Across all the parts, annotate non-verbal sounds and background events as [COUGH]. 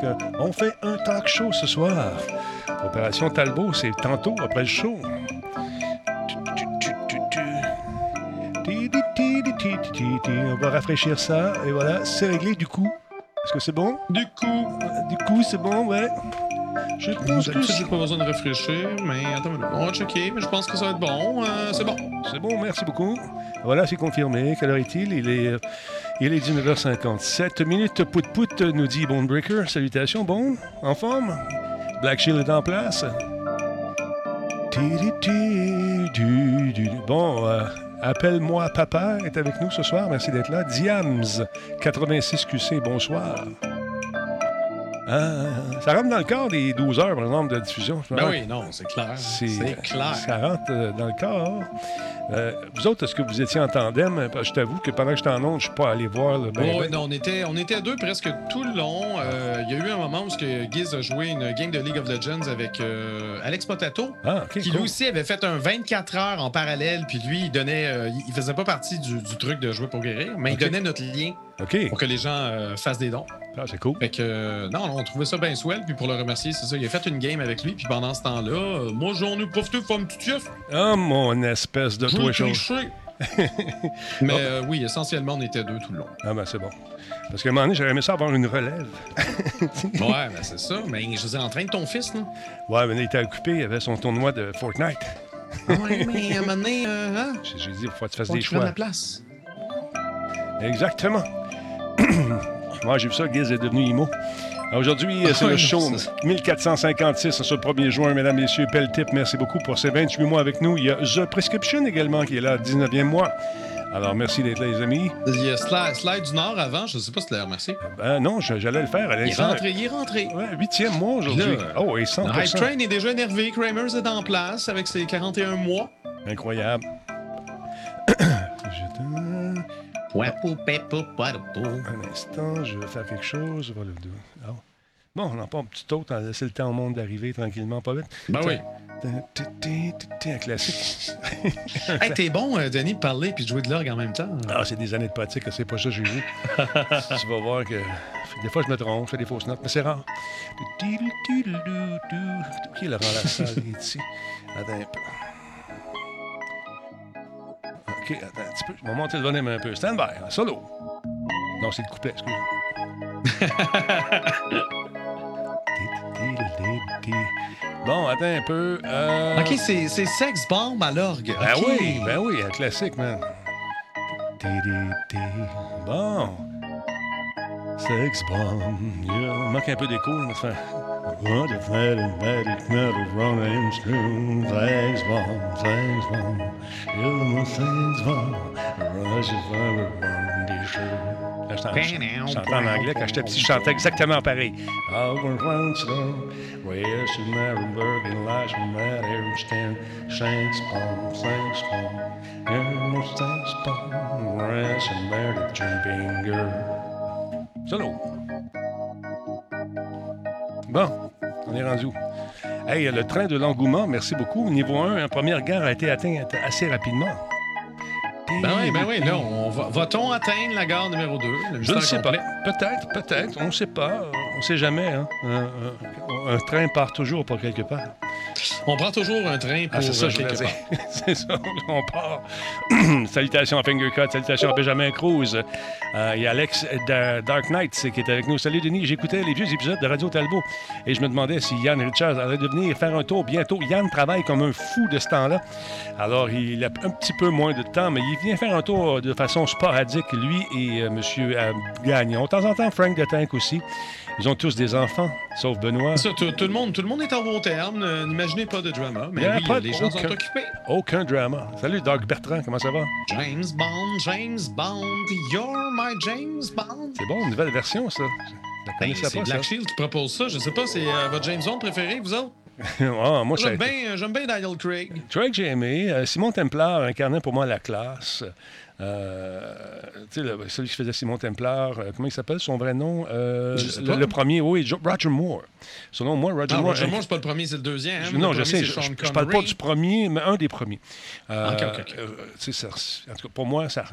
parce qu'on fait un talk show ce soir. Opération Talbot, c'est tantôt après le show. On va rafraîchir ça, et voilà, c'est réglé du coup. Est-ce que c'est bon? Du coup. Du coup, c'est bon, ouais. Je pense que j'ai pas besoin de réfléchir, mais attends, on va checker, mais je pense que ça va être bon. Euh, c'est bon. C'est bon, merci beaucoup. Voilà, c'est confirmé. Quelle heure est-il? Il est, euh, il est 19h57 minutes. Pout Pout nous dit Bonebreaker. Salutations, bon, en forme. Black Shield est en place. Bon, euh, appelle-moi papa est avec nous ce soir. Merci d'être là. Diams, 86QC, bonsoir. Ah, ça rentre dans le corps des 12 heures, par exemple, de diffusion. Ben oui, non, c'est clair. C'est clair. Ça rentre euh, dans le corps. Euh, vous autres, est-ce que vous étiez en tandem? Je t'avoue que pendant que j'étais en onde, je ne suis pas allé voir. le ben, oui, non, on était, on était à deux presque tout le long. Euh, il y a eu un moment où Giz a joué une game de League of Legends avec Alex Potato, ah, qui lui aussi avait fait un 24 heures en parallèle. Puis lui, il donnait, il faisait pas partie du, truc de jouer pour guérir, mais il donnait notre lien pour que les gens fassent des dons. Ah, c'est cool. Fait que, non, on trouvait ça bien swell. Puis pour le remercier, c'est ça. Il a fait une game avec lui. Puis pendant ce temps-là, euh, moi, j'en ai profité pour une petite Ah, mon espèce de toi [LAUGHS] Mais euh, oui, essentiellement, on était deux tout le long. Ah, ben c'est bon. Parce qu'à un moment donné, j'aurais aimé ça avoir une relève. [LAUGHS] ouais, ben c'est ça. Mais je faisais en train de ton fils, non? Ouais, mais il était occupé. Il avait son tournoi de Fortnite. ouais, mais à un moment donné, euh, hein? J'ai dit, il faut que tu fasses des choix. la place. Exactement. [COUGHS] Moi, j'ai vu ça, Giz est devenu IMO. Aujourd'hui, c'est le show 1456 ce 1er juin, mesdames, messieurs. Tip, merci beaucoup pour ces 28 mois avec nous. Il y a The Prescription également qui est là, 19e mois. Alors, merci d'être là, les amis. Il y a Slide, du Nord avant, je ne sais pas si tu l'as remercié. Ben non, j'allais le faire. Il est rentré, il est rentré. Ouais, huitième mois aujourd'hui. Oh, et 100 Le Hype Train est déjà énervé. Kramers est en place avec ses 41 mois. Incroyable. [COUGHS] Un instant, je vais faire quelque chose. Ah. Bon, on n'a pas un petit autre, on a laissé le temps au monde d'arriver tranquillement, pas vite. Ben oui. Un classique. [LAUGHS] hey, t'es bon, euh, Denis, de parler puis de jouer de l'orgue en même temps. Ah, c'est des années de pratique, c'est pas ça que j'ai vu. tu vas voir que des fois je me trompe, je fais des fausses notes, mais c'est rare. Qui est Laurent Lassalle [LAUGHS] ici? Attends un peu. OK, attends un petit peu. Je vais monter le volume un peu. Stand by, solo. Non, c'est le couplet, excuse. bon, attends un peu. Euh... OK, c'est Sex Bomb à l'orgue. Ben oui, ben oui, un classique, man. Bon. Sex Bomb. Il manque un peu d'écho. What if that is bad, it's not as wrong and strewn. Things wrong, things wrong, illum things wrong. Rush is ever wrong, des choses. Là, je chantais en anglais quand j'étais petit, je chantais exactement pareil. Over Frankston, west of Marienburg, and lies from that Armstein, Shanks Palm, Shanks Palm, Elmer Shanks Palm, Rush and Mary Jumping Girl. Solo. Bon. On est rendu où? Hey, le train de l'engouement, merci beaucoup. Niveau 1, première gare a été atteinte assez rapidement. Ben oui, ben oui. Là, on va, va-t-on atteindre la gare numéro 2? Je ne sais pas. Peut-être, peut-être. On ne sait pas. On ne sait jamais. Hein. Un, un, train part toujours pour quelque part. On prend toujours un train pour ah, c'est ça, quelque part. [LAUGHS] c'est ça, on part. [CLEARS THROAT] salutations à Fingercut, salutations à Benjamin Cruz. Euh, il y a Alex de Dark Knight qui est avec nous. Salut Denis, j'écoutais les vieux épisodes de Radio Talbot et je me demandais si Yann Richards allait devenir faire un tour bientôt. Yann travaille comme un fou de ce temps-là. Alors, il a un petit peu moins de temps, mais il vient faire un tour de façon sporadique, lui et euh, M. Euh, Gagnon. De temps en temps, Frank de Tank aussi. Ils ont tous des enfants, sauf Benoît. Ça, tout, le monde, tout le monde est en bon terme. N'imaginez pas de drama. Mais oui, pas les gens sont occupés. Aucun drama. Salut, Doug Bertrand, comment ça va? James Bond, James Bond, you're my James Bond. C'est bon, une nouvelle version, ça. Ben, c'est Black Shield qui propose ça. Je sais pas, c'est euh, votre James Bond préféré, vous autres? [LAUGHS] moi, j'aime bien, j'aime bien Daniel Craig. Craig, j'ai aimé. Euh, Simon Templar incarnait pour moi la classe. Euh, celui qui faisait Simon Templar, euh, comment il s'appelle son vrai nom? Euh, le, premier, oui, Roger Moore. Son nom, moi, Roger Moore. Roger Moore, c'est pas le premier, c'est le deuxième. Hein, non, je sais, je, je, parle pas du premier, mais un des premiers. Euh, ok, ok, en tout cas, pour moi, ça.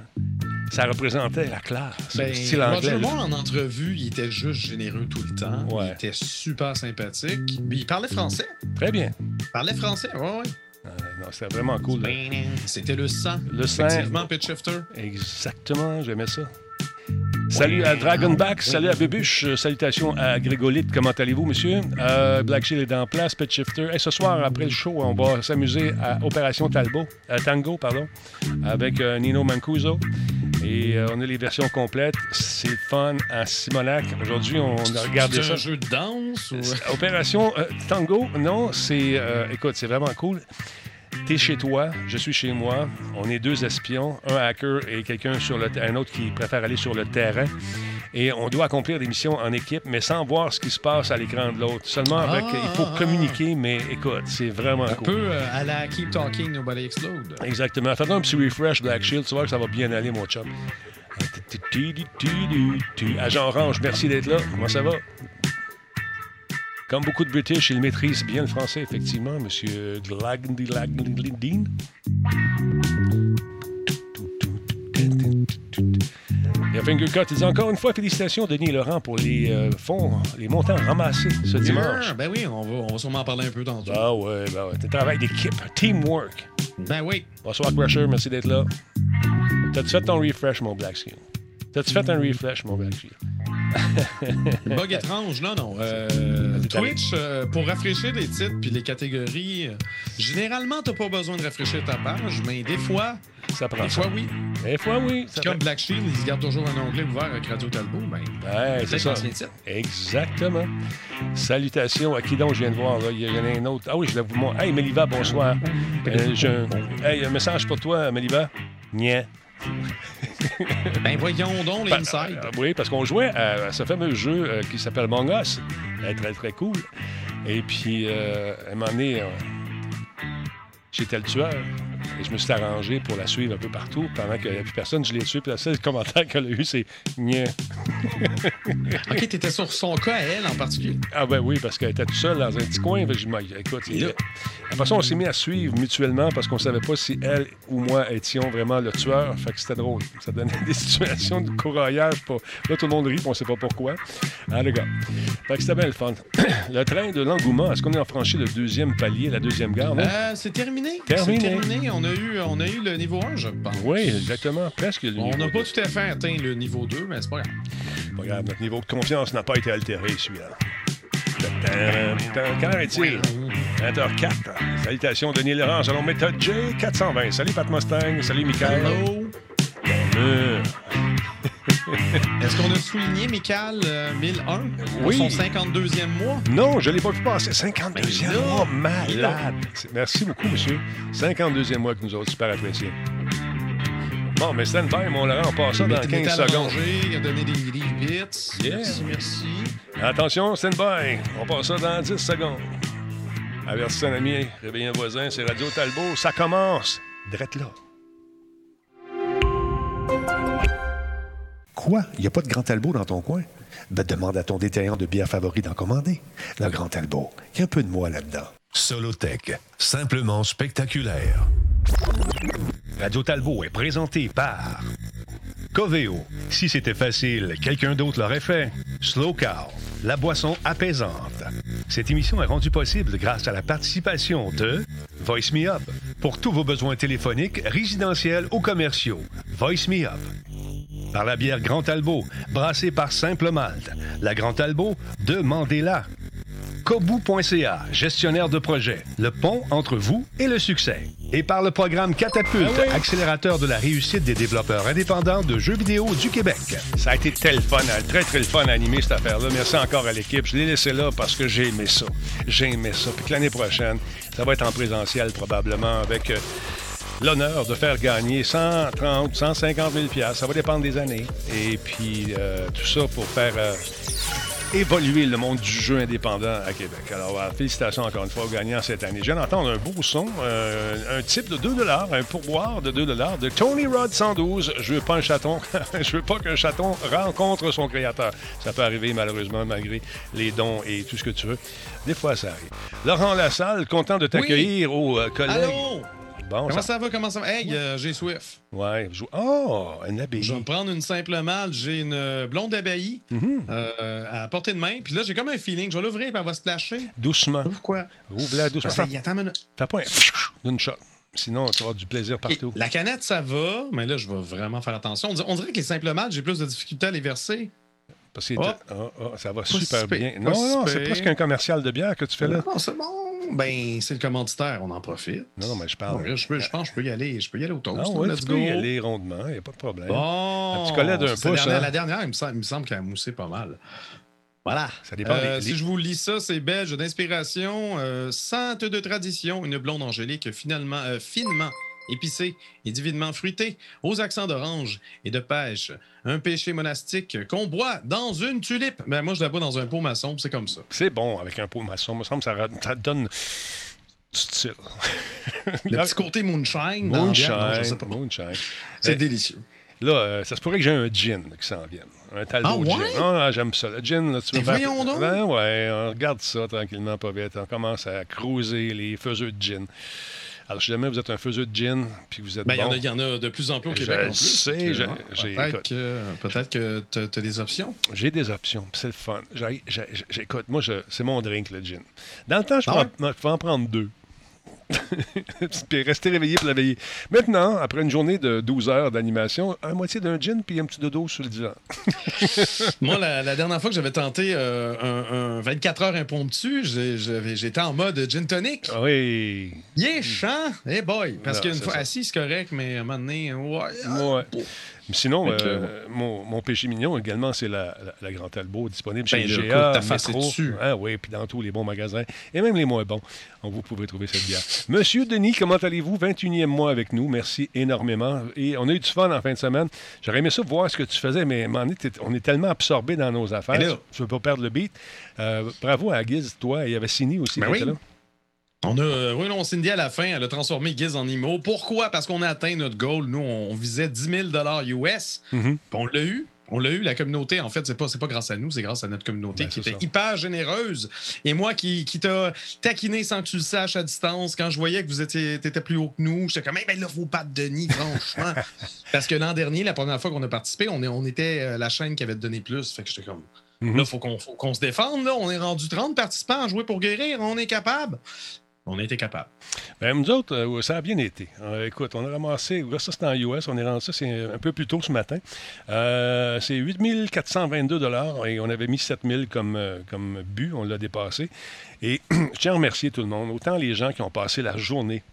Ça représentait la classe. Ben, style anglais. Roger Moore, en entrevue, il était juste généreux tout le temps. Il était super sympathique. Il parlait français. Très bien. Il parlait français, ouais. Euh, non, c'était vraiment cool. C'était le sang. Le sang. Effectivement, Pitch Shifter. Exactement, j'aimais ça. Salut à Dragonback, salut à Bébuche, euh, salutations à Grégolite, comment allez-vous, monsieur? Euh, Black Shield est en place, Pet Shifter. Et ce soir, après le show, on va s'amuser à Opération Talbot, à Tango, pardon, avec Nino Mancuso. Et on a les versions complètes. C'est fun à Simonac. Aujourd'hui, on a regardé ça. C'est un jeu de danse? Opération Tango, non, c'est... écoute, c'est vraiment cool. T'es chez toi, je suis chez moi. On est deux espions, un hacker et quelqu'un sur le un autre qui préfère aller sur le terrain. Et on doit accomplir des missions en équipe, mais sans voir ce qui se passe à l'écran de l'autre. Seulement avec. il faut ah! communiquer, mais écoute, c'est vraiment un peu euh, à la Keep Talking, Nobody Explode. Exactement. Fais un petit refresh Black Shield, tu vois que ça va bien aller, mon chum. Agent Orange, merci d'être là. Comment ça va? Comme beaucoup de British, il maîtrise bien le français, effectivement, Monsieur Glagndin. Il y a Fingercut, il dit encore une fois félicitations Denis Laurent pour les euh, fonds, les montants ramassés ce dimanche. ben oui, on va, on va sûrement en parler un peu tantôt. Ah ouais, ben ouais. travail d'équipe, teamwork. Ben oui. Bonsoir Crusher, merci d'être là. T'as-tu fait ton refresh, mon Black Shield? T'as-tu fait un refresh, mon Black [LAUGHS] Shield? Bug étrange, non, non. Euh, Twitch, euh, pour rafraîchir les titres puis les catégories, euh, généralement, t'as pas besoin de rafraîchir ta page, mais des fois, ça prend des fois, oui. Des fois, oui. comme Black Shield, ils gardent toujours un onglet ouvert avec Radio Talbot. Ben, ouais, c'est ça. Exactement. Salutations à qui donc je viens de voir. Là. Il y en a un autre. Ah oui, je l'ai vous montrer. Hey, Meliva, bonsoir. Hey, un message pour toi, Meliva. Nia. [LAUGHS] ben voyons donc l'inside. Euh, oui, parce qu'on jouait à, ce fameux jeu euh, qui s'appelle Among Us. Très, très cool. Et puis, euh, à un moment donné, j'étais le tueur. Et je me suis arrangé pour la suivre un peu partout. Pendant qu'il n'y avait plus personne, je l'ai tué. Puis le seul commentaire qu'elle a eu, c'est Nya. [LAUGHS] OK, tu étais sur son cas à elle en particulier. Ah, ben oui, parce qu'elle était toute seule dans un petit coin. Je me écoute, de toute façon, on s'est mis à suivre mutuellement parce qu'on ne savait pas si elle ou moi étions vraiment le tueur. Fait que c'était drôle. Ça donnait [LAUGHS] des situations de courroyage. Pour... Là, tout le monde rit, on ne sait pas pourquoi. Ah, les gars. Fait que c'était bien le fun. [CLEARS THROAT] le train de l'engouement, est-ce qu'on est en franchi le deuxième palier, la deuxième gare? Euh, c'est terminé. Terminé. terminé. On a eu, on a eu le niveau 1, je pense. Oui, exactement. Presque On n'a pas tout à fait atteint le niveau 2, mais c'est pas grave. Pas grave. Notre niveau de confiance n'a pas été altéré, celui-là. Quand est-il? 20h04. Salutations, Denis Laurent. Allons méthode J420. Salut, Pat Mustang. Salut, Michael. Hello. Est-ce qu'on a souligné, Michael, 1001 oui. son 52e mois? Non, je ne l'ai pas vu passer. 52e mois, malade. Merci beaucoup, monsieur. 52e mois que nous autres, super apprécié. Bon, mais stand by, mon Laurent, on passe ça dans 15 secondes. il a donné des, bits. Merci, merci. Attention, stand by. On passe ça dans 10 secondes. Avertissez un ami, réveillez un voisin, c'est Radio Talbot. Ça commence. Drette là. Quoi? Il n'y a pas de Grand Talbot dans ton coin? Ben, demande à ton détaillant de bière favori d'en commander. Le Grand Talbot. Il y a un peu de moi là-dedans. Solotech. Simplement spectaculaire. Radio Talbot est présenté par Coveo. Si c'était facile, quelqu'un d'autre l'aurait fait. Slow Cow, la boisson apaisante. Cette émission est rendue possible grâce à la participation de Voice Me Up. Pour tous vos besoins téléphoniques, résidentiels ou commerciaux, Voice Me Up. Par la bière Grand Talbot, brassée par Simple Malte. La Grand Talbot, demandez-la. Kobu.ca, gestionnaire de projet, le pont entre vous et le succès. Et par le programme Catapulte, ah accélérateur de la réussite des développeurs indépendants de jeux vidéo du Québec. Ça a été tel fun, très très le fun à animer cette affaire-là. Merci encore à l'équipe. Je l'ai laissé là parce que j'ai aimé ça. J'ai aimé ça. Puis l'année prochaine, ça va être en présentiel probablement avec... Euh, l'honneur de faire gagner 130, 150 000 Ça va dépendre des années. Et puis, euh, tout ça pour faire euh, évoluer le monde du jeu indépendant à Québec. Alors, félicitations encore une fois aux gagnants cette année. Je viens d'entendre un beau son, euh, un type de 2 un pourboire de 2 de Tony Rod 112. Je veux pas un chaton, [LAUGHS] je veux pas qu'un chaton rencontre son créateur. Ça peut arriver malheureusement malgré les dons et tout ce que tu veux. Des fois, ça arrive. Laurent Lassalle, content de t'accueillir au euh, collège. Bon, Comment ça- va? Comment ça va? Hey, euh, j'ai Swift. Ouais. je- Oh, une abbaye. Je vais me prendre une simple malle. J'ai une blonde abbaye Mhm. euh, à portée de main. Puis là, j'ai comme un feeling. Je vais l'ouvrir puis elle va se flasher. Doucement. Pourquoi? Ouvre-la doucement. Ça, Fais y attends une fais pas un [LAUGHS] d'une shot. Sinon, tu vas avoir du plaisir partout. La canette, ça va, mais là, je vais vraiment faire attention. On dirait, que les simples malles, j'ai plus de difficultés à les verser. Parce que Oh. oh, oh, ça va super bien. Non, non, c'est presque un commercial de bière que tu fais là. Non, c'est bon. Ben, c'est le commanditaire, on en profite. Non, non, mais je parle. je, peux- je pense que je peux y aller. Je peux y aller au toast. Ah ouais, let's tu go. peux y aller rondement, il n'y a pas de problème. Bon. Un petit collet d'un pouce, dernière- hein. La dernière, il me semble, semble qu'elle a moussé pas mal. Voilà. Ça dépend Euh, des- Si je vous lis ça, c'est belge d'inspiration, euh, sainte de tradition, une blonde angélique finalement, euh, finement épicée et divinement fruitée, aux accents d'orange et de pêche. Un péché monastique qu'on boit dans une tulipe. Ben, moi, je la bois dans un pot maçon, c'est comme ça. C'est bon avec un pot maçon. Il me semble que ça, donne style. [LAUGHS] Le petit côté moonshine. Moonshine. pas. Moonshine. C'est Euh, délicieux. Là, euh, ça se pourrait que j'ai un gin qui s'en vienne. Un Talbot Ah, ouais? gin. Non, non, j'aime ça. Le gin, là, tu veux voyons donc. Ben ouais, on regarde ça tranquillement, pas vite. On commence à creuser les faiseux de gin. Alors, si jamais vous êtes un faiseux de gin, puis vous êtes Ben, il y bon, y, en a de plus en plus au Je Québec. en plus. sais, que, je- j'ai- Peut-être écoute. que, peut-être que tu as des options. j'ai des options, c'est le fun. J'écoute, moi, je- c'est mon drink, le gin. Dans le temps, je Ah en- je pouvais en prendre deux. Puis rester réveillé pour la veiller. Maintenant, après une journée de 12 heures d'animation, un moitié d'un gin puis un petit dodo sur le divan. [LAUGHS] Moi, la, la dernière fois que j'avais tenté euh, un, un 24 heures impromptu, j'étais en mode gin tonic. Ah Oui. Yeah, chant! Hey boy! Parce qu'une fois ça. assis, c'est correct, mais à un moment donné, ouais. ah, Ouais. Mais Sinon, euh, mon, mon péché mignon également, c'est la, la, la Grand Talbot disponible chez Ben, là, GA, écoute, ta face Métro. est dessus. Ah oui, puis dans tous les bons magasins, et même les moins bons. Vous pouvez trouver cette bière. Monsieur Denis, comment allez-vous? 21e mois avec nous. Merci énormément. Et on a eu du fun en fin de semaine. J'aurais aimé ça voir ce que tu faisais, mais on est tellement absorbé dans nos affaires. Tu ne veux pas perdre le beat. Euh, bravo à Guiz, toi. Il y avait Sini aussi. Ben oui. là. On a, euh, oui, non, Cindy, à la fin, elle a transformé Giz en IMO. Pourquoi? Parce qu'on a atteint notre goal. Nous, on visait 10 000 US. On l'a eu. On l'a eu, la communauté. En fait, c'est pas, pas grâce à nous, c'est grâce à notre communauté Ben, qui était ça. hyper généreuse. Et moi, qui, qui t'a taquiné sans que tu le saches à distance, quand je voyais que vous étiez étais plus haut que nous, j'étais comme, hey, ben là, faut pas de Denis, franchement. [LAUGHS] Parce que l'an dernier, la première fois qu'on a participé, on, est, on était euh, la chaîne qui avait donné plus. Fait que j'étais comme, Mhm. là, faut qu'on faut qu'on se défende. Là. On est rendu 30 participants à jouer pour guérir. On est capable. On a été capable. Ben, nous autres, euh, ça a bien été. Euh, écoute, on a ramassé, ça c'est en US, on est rendu ça, c'est un peu plus tôt ce matin. Euh, c'est 8 422 et on avait mis 7 000 comme, comme but, on l'a dépassé. Et [CLEARS THROAT] je tiens à remercier tout le monde, autant les gens qui ont passé la journée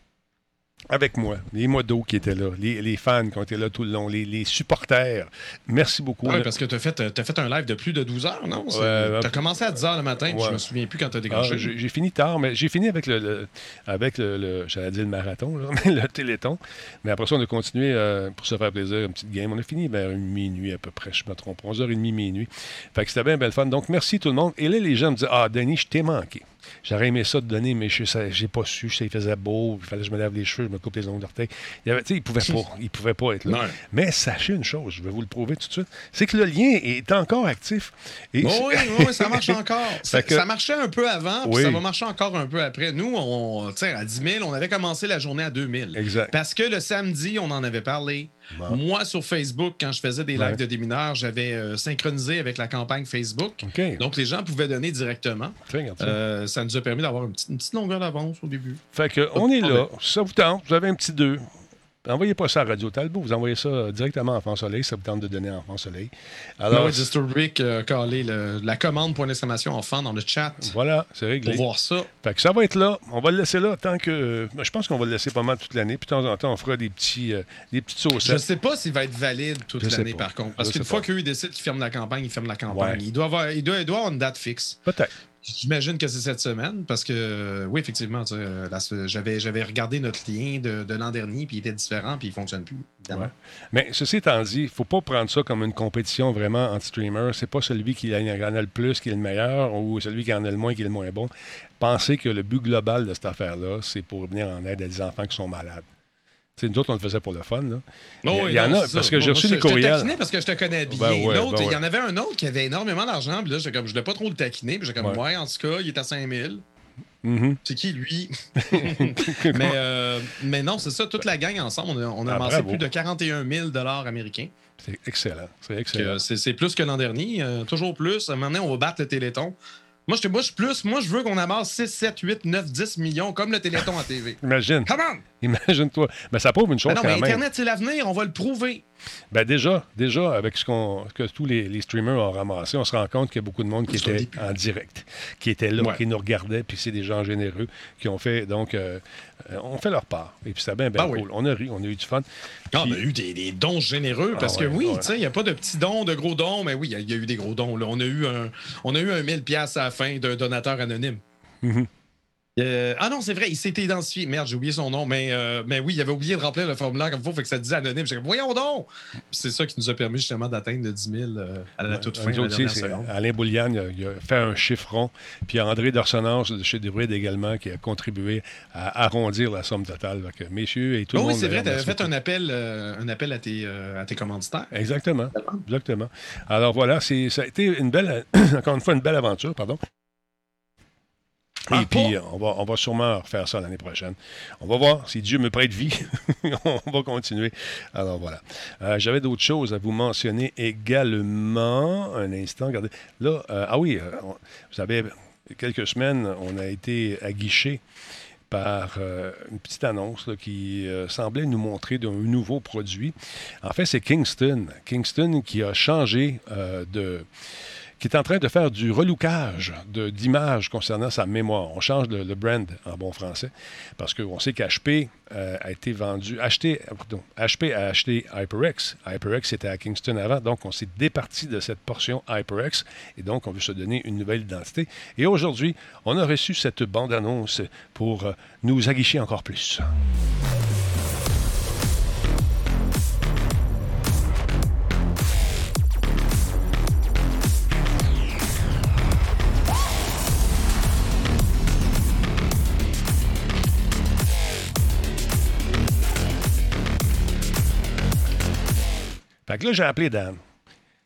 avec moi, les modos qui étaient là, les, les fans qui ont été là tout le long, les, les supporters. Merci beaucoup. Oui, parce que tu as fait, fait un live de plus de 12 heures, non? Tu as commencé à 10 heures le matin, puis Ouais. je me souviens plus quand tu as Ah, décroché. j'ai j'ai fini tard, mais j'ai fini avec le, le- avec le, le- j'allais dire le marathon, là, [LAUGHS] le téléthon. Mais après ça, on a continué euh, pour se faire plaisir, une petite game. On a fini vers minuit à peu près, je me trompe, 11h30, minuit. Fait que c'était bien belle fun. Donc, merci tout le monde. Et là, les gens me disaient, ah, Denis, je t'ai manqué. J'aurais aimé ça te donner, mais je j'ai pas su. Ça, il faisait beau. Il fallait que je me lave les cheveux, je me coupe les ongles d'orteil. Il, il pouvait pas. Il pouvait pas être là. Non. Mais sachez une chose, je vais vous le prouver tout de suite, c'est que le lien est encore actif. Et oui, oui, ça marche [LAUGHS] encore. Ça, Fait que- ça marchait un peu avant, puis Oui. ça va marcher encore un peu après. Nous, on, à 10 000, on avait commencé la journée à 2 000. Exact. Parce que le samedi, on en avait parlé. Bon. Moi, sur Facebook, quand je faisais des lives Ouais. de démineurs, j'avais euh, synchronisé avec la campagne Facebook. OK. Donc, les gens pouvaient donner directement. Euh, ça nous a permis d'avoir une petite, une petite longueur d'avance au début. Fait que, on est là. Ça vous tente, vous avez un petit 2. Envoyez pas ça à Radio Talbot, vous envoyez ça euh, directement à Enfant Soleil, ça vous tente de donner à Enfant Soleil. Alors, Disturbic a calé le- la commande pour l'exclamation enfant dans le chat voilà, c'est réglé. pour voir ça. Fait que ça va être là. On va le laisser là tant que. euh, je pense qu'on va le laisser pas mal toute l'année. Puis de temps en temps, on fera des, petits, euh, des petites Je saucettes. sais pas s'il va être valide toute Je l'année, par contre. Parce Je qu'une fois qu'eux, décident qu'ils ferment la campagne, ils ferment la campagne. Ouais. Il, doit avoir, il, doit, il doit avoir une date fixe. Peut-être. J'imagine que c'est cette semaine, parce que, oui, effectivement, euh, j'avais regardé notre lien de, de l'an dernier, puis il était différent, puis il fonctionne plus. Ouais. Mais ceci étant dit, il ne faut pas prendre ça comme une compétition vraiment entre streamers. C'est pas celui qui en a le plus qui est le meilleur ou celui qui en a le moins qui est le moins bon. Pensez que le but global de cette affaire-là, c'est pour venir en aide à des enfants qui sont malades. Tu sais, nous autres, on le faisait pour le fun. Là. Oh, il y, en a, parce que j'ai reçu des je- Je te courriels. parce que je te connais bien. Ben ouais, ben il y en avait un autre qui avait énormément d'argent, puis là, j'étais comme, je voulais pas trop le taquiner, puis j'étais comme, Ouais. ouais, en tout cas, il est à 5000. Mhm. C'est qui, lui? [LAUGHS] mais, euh, mais non, c'est ça, toute la gang ensemble, on a, on a Ah, amassé plus de 41 000 américains. C'est excellent. C'est excellent. C'est c'est plus que l'an dernier, euh, toujours plus. Maintenant, on va battre le Téléthon. Moi, je, je suis plus. Moi, je veux qu'on amasse 6, 7, 8, 9, 10 millions comme le Téléthon à TV. Imagine. Come on! Imagine-toi. Mais ça prouve une chose Ben non, mais quand même. Internet, c'est l'avenir, on va le prouver. Ben déjà, déjà, avec ce qu'on, que tous les, les streamers ont ramassé, on se rend compte qu'il y a beaucoup de monde qui était en direct, qui était là, Ouais. qui nous regardait, puis c'est des gens généreux qui ont fait, donc, euh, euh, on fait leur part. Et puis c'était bien, bien oui. cool. On a ri, on a eu du fun. Ah, Puis- on a eu des, des dons généreux parce Ah que ouais, oui, ouais. tu sais, il n'y a pas de petits dons, de gros dons, mais oui, il y a- il y, a eu des gros dons. là. On, a eu un, on a eu un 1000$ piastres à la fin d'un donateur anonyme. Mhm. Euh, ah non, c'est vrai, il s'était identifié. Merde, j'ai oublié son nom, mais, euh, mais oui, il avait oublié de remplir le formulaire comme il faut, fait que ça disait anonyme. Comme, voyons donc! C'est ça qui nous a permis justement d'atteindre le 10 000 euh, à la toute fin. À la dernière seconde. Alain Bouliane, il a, il a fait un chiffron. Puis André Dorsonance de chez Debride également, qui a contribué à arrondir la somme totale. Que, messieurs et tout le oui, monde. c'est vrai, tu avais fait un appel, un appel à, tes, à tes commanditaires. Exactement. Exactement. Alors voilà, ça a été une belle, [COUGHS] encore une fois, une belle aventure, pardon. Et Ah, puis, on va, on va sûrement refaire ça l'année prochaine. On va voir si Dieu me prête vie. [LAUGHS] on va continuer. Alors voilà. Euh, j'avais d'autres choses à vous mentionner également. Un instant, regardez. Là, euh, ah oui, euh, on- vous savez, quelques semaines, on a été aguiché par euh, une petite annonce là, qui euh, semblait nous montrer d'un nouveau produit. En fait, c'est Kingston. Kingston qui a changé euh, de qui est en train de faire du relookage d'images concernant sa mémoire. On change le, brand en bon français parce qu'on sait qu'HP euh, a été vendu, acheté, HP a acheté HyperX. HyperX était à Kingston avant, donc on s'est départi de cette portion HyperX et donc on veut se donner une nouvelle identité. Et aujourd'hui, on a reçu cette bande-annonce pour euh, nous aguicher encore plus. Fait que là, j'ai appelé Dan.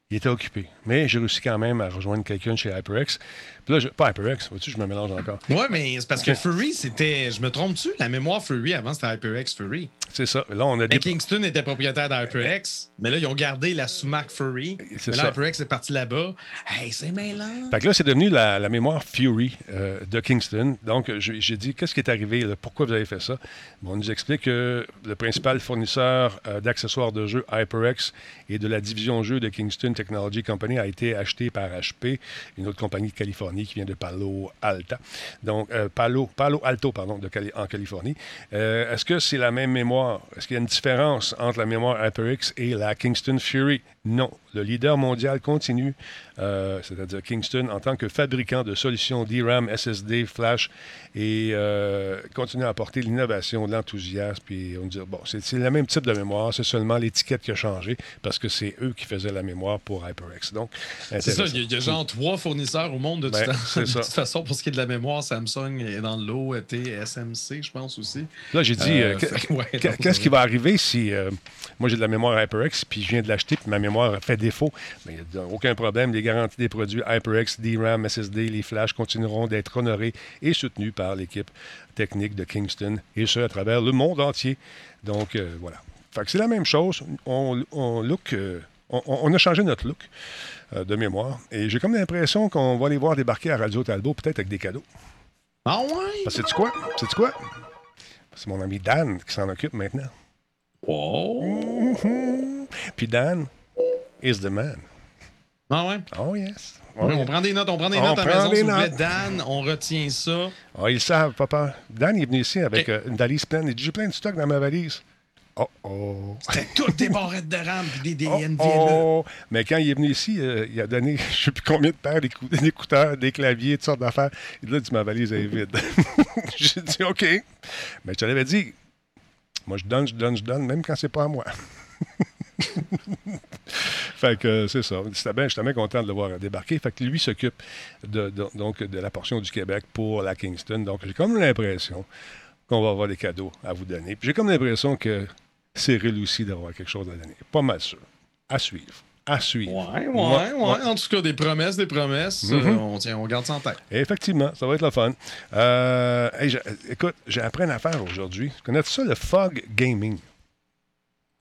Il était occupé. Mais j'ai réussi quand même à rejoindre quelqu'un chez HyperX. Puis là, je- pas HyperX, vois-tu, je me mélange encore. Ouais, mais c'est parce que. Fury, c'était. Je me trompe-tu? La mémoire Fury avant, c'était HyperX Fury. C'est ça. Là, on a Mais des. Kingston était propriétaire d'HyperX, mais là, ils ont gardé la sous-marque Fury. C'est Mais là, ça. HyperX est parti là-bas. Hey, c'est mêlant. Fait que là, c'est devenu la, la mémoire Fury euh, de Kingston. Donc, j'ai dit, qu'est-ce qui est arrivé? là? Pourquoi vous avez fait ça? Bon, on nous explique que le principal fournisseur euh, d'accessoires de jeux HyperX et de la division jeux de Kingston Technology Company a été acheté par HP, une autre compagnie de Californie qui vient de Palo Alta. Donc, euh, Palo, Palo Alto, pardon, en Californie. Euh, Est-ce que c'est la même mémoire? Est-ce qu'il y a une différence entre la mémoire HyperX et la Kingston Fury? Non. Le leader mondial continue, euh, c'est-à-dire Kingston, en tant que fabricant de solutions DRAM, SSD, Flash, et euh, continue à apporter l'innovation, l'enthousiasme. Puis on dit, bon, c'est le même type de mémoire, c'est seulement l'étiquette qui a changé parce que c'est eux qui faisaient la mémoire pour HyperX. Donc, C'est ça, il y, y a genre trois fournisseurs au monde de, toute- Ben, c'est [LAUGHS] de toute façon. Pour ce qui est de la mémoire, Samsung est dans le lot, était SMC, je pense aussi. Là, j'ai dit, Euh, ouais, qu'est-ce qui va arriver si moi j'ai de la mémoire HyperX puis je viens de l'acheter puis ma mémoire fait défaut? Il n'y a aucun problème. Les garanties des produits HyperX, DRAM, SSD, les flashs continueront d'être honorés et soutenus par l'équipe technique de Kingston et ce à travers le monde entier. Donc euh, voilà. Fait que c'est la même chose. On, on look, euh, on, on a changé notre look euh, de mémoire et j'ai comme l'impression qu'on va les voir débarquer à Radio Talbot peut-être avec des cadeaux. Ah ouais? Parce que sais-tu quoi? Sais-tu quoi? C'est mon ami Dan qui s'en occupe maintenant. Wow. Mhm. Puis Dan is the man. Ah ouais? Oh yes. Ouais, On prend des notes, on prend des On notes à la prend maison, s'il vous plaît. Dan, on retient ça. Oh, ils le savent, papa. Dan il est venu ici avec euh, une valise pleine. Il dit J'ai plein de stock dans ma valise. Oh oh. C'était toutes des barrettes de RAM puis des, des Oh, oh. Mais quand il est venu ici, euh, il a donné [LAUGHS] je ne sais plus combien de paires d'écou- d'écouteurs, des claviers, toutes sortes d'affaires. Il a dit Ma valise est vide. [LAUGHS] J'ai dit OK. Mais je te l'avais dit. Moi, je donne, je donne, je donne, même quand c'est pas à moi. [LAUGHS] [LAUGHS] fait que c'est ça. J'étais bien, bien content de le voir débarquer. Fait que lui s'occupe de, de- donc, de la portion du Québec pour la Kingston. Donc, j'ai comme l'impression qu'on va avoir des cadeaux à vous donner. Puis j'ai comme l'impression que Cyril aussi d'avoir quelque chose à donner. Pas mal sûr. À suivre. à suivre. Ouais, ouais, ouais. En tout cas, des promesses, des promesses. Euh, on, tient, on garde ça en tête. Effectivement, ça va être le fun. Euh, hey, écoute, j'ai appris une affaire aujourd'hui. Connais-tu ça, le fog gaming?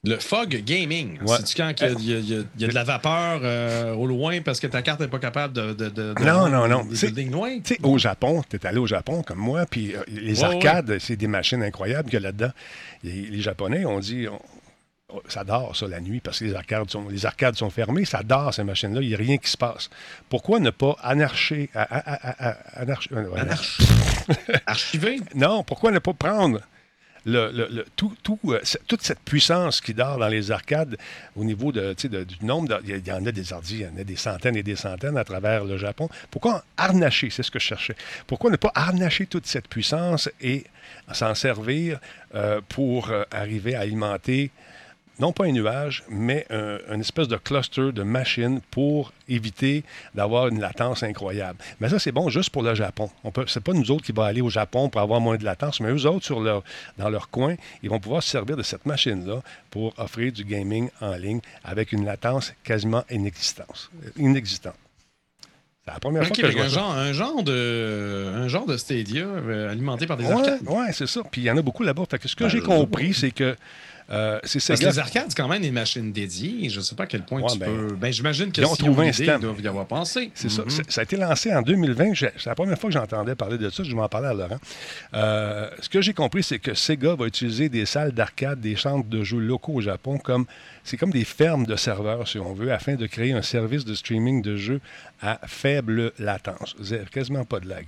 Le fog gaming. Ouais. C'est-tu quand y il y, a- il y a- il y a de la vapeur euh, au loin parce que ta carte n'est pas capable de. de, de- de Non, non, non. Sais, au Japon, tu es allé au Japon comme moi, puis euh, les Ouais, arcades, c'est des machines incroyables qu'il y a là-dedans. Les Japonais ont dit, on- ça dort, ça, la nuit, parce que les arcades sont, les arcades sont fermées, ça dort, ces machines-là, il n'y a rien qui se passe. Pourquoi ne pas anarcher... a- a- a- a- anarcher- euh, voilà. Anarch- [LAUGHS] Archivé? Non, pourquoi ne pas prendre tout, euh, toute cette puissance qui dort dans les arcades au niveau de, de- du nombre, il y en a des ordi, il y en a des centaines et des centaines à travers le Japon. Pourquoi harnacher, c'est ce que je cherchais, pourquoi ne pas harnacher toute cette puissance et s'en servir euh, pour euh, arriver à alimenter non pas un nuage, mais un, une espèce de cluster de machines pour éviter d'avoir une latence incroyable. Mais ça, c'est bon juste pour le Japon. On peut, c'est pas nous autres qui va aller au Japon pour avoir moins de latence, mais eux autres, sur leur, dans leur coin, ils vont pouvoir se servir de cette machine-là pour offrir du gaming en ligne avec une latence quasiment inexistante. inexistante. C'est la première fois que je vois un, ça. genre, un, genre de, un genre de Stadia euh, alimenté par des Ouais, arcades. ouais, c'est ça. Puis il y en a beaucoup là-bas. Fait que ce que Ben, j'ai je- compris, c'est que euh, c'est Parce que les arcades, c'est quand même des machines dédiées. Je ne sais pas à quel point Ouais, tu ben, peux. Ben, j'imagine que ils ont si trouvé un système. ils doivent y avoir pensé. C'est ça. Mhm. Ça a été lancé en 2020. J'ai- C'est la première fois que j'entendais parler de ça. Je m'en parlais à Laurent. Euh, ce que j'ai compris, c'est que Sega va utiliser des salles d'arcade, des centres de jeux locaux au Japon comme c'est comme des fermes de serveurs, si on veut, afin de créer un service de streaming de jeux à faible latence. Quasiment pas de lag.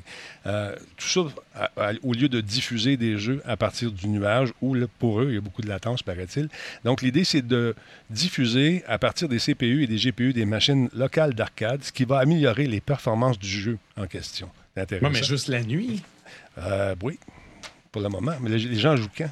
Euh, tout ça à- à- au lieu de diffuser des jeux à partir du nuage, où là, pour eux, il y a beaucoup de latence, paraît-il. Donc, l'idée, c'est de diffuser à partir des CPU et des GPU des machines locales d'arcade, ce qui va améliorer les performances du jeu en question. Intéressant. Ouais, mais juste la nuit? Euh, oui, pour le moment. Mais les gens jouent quand?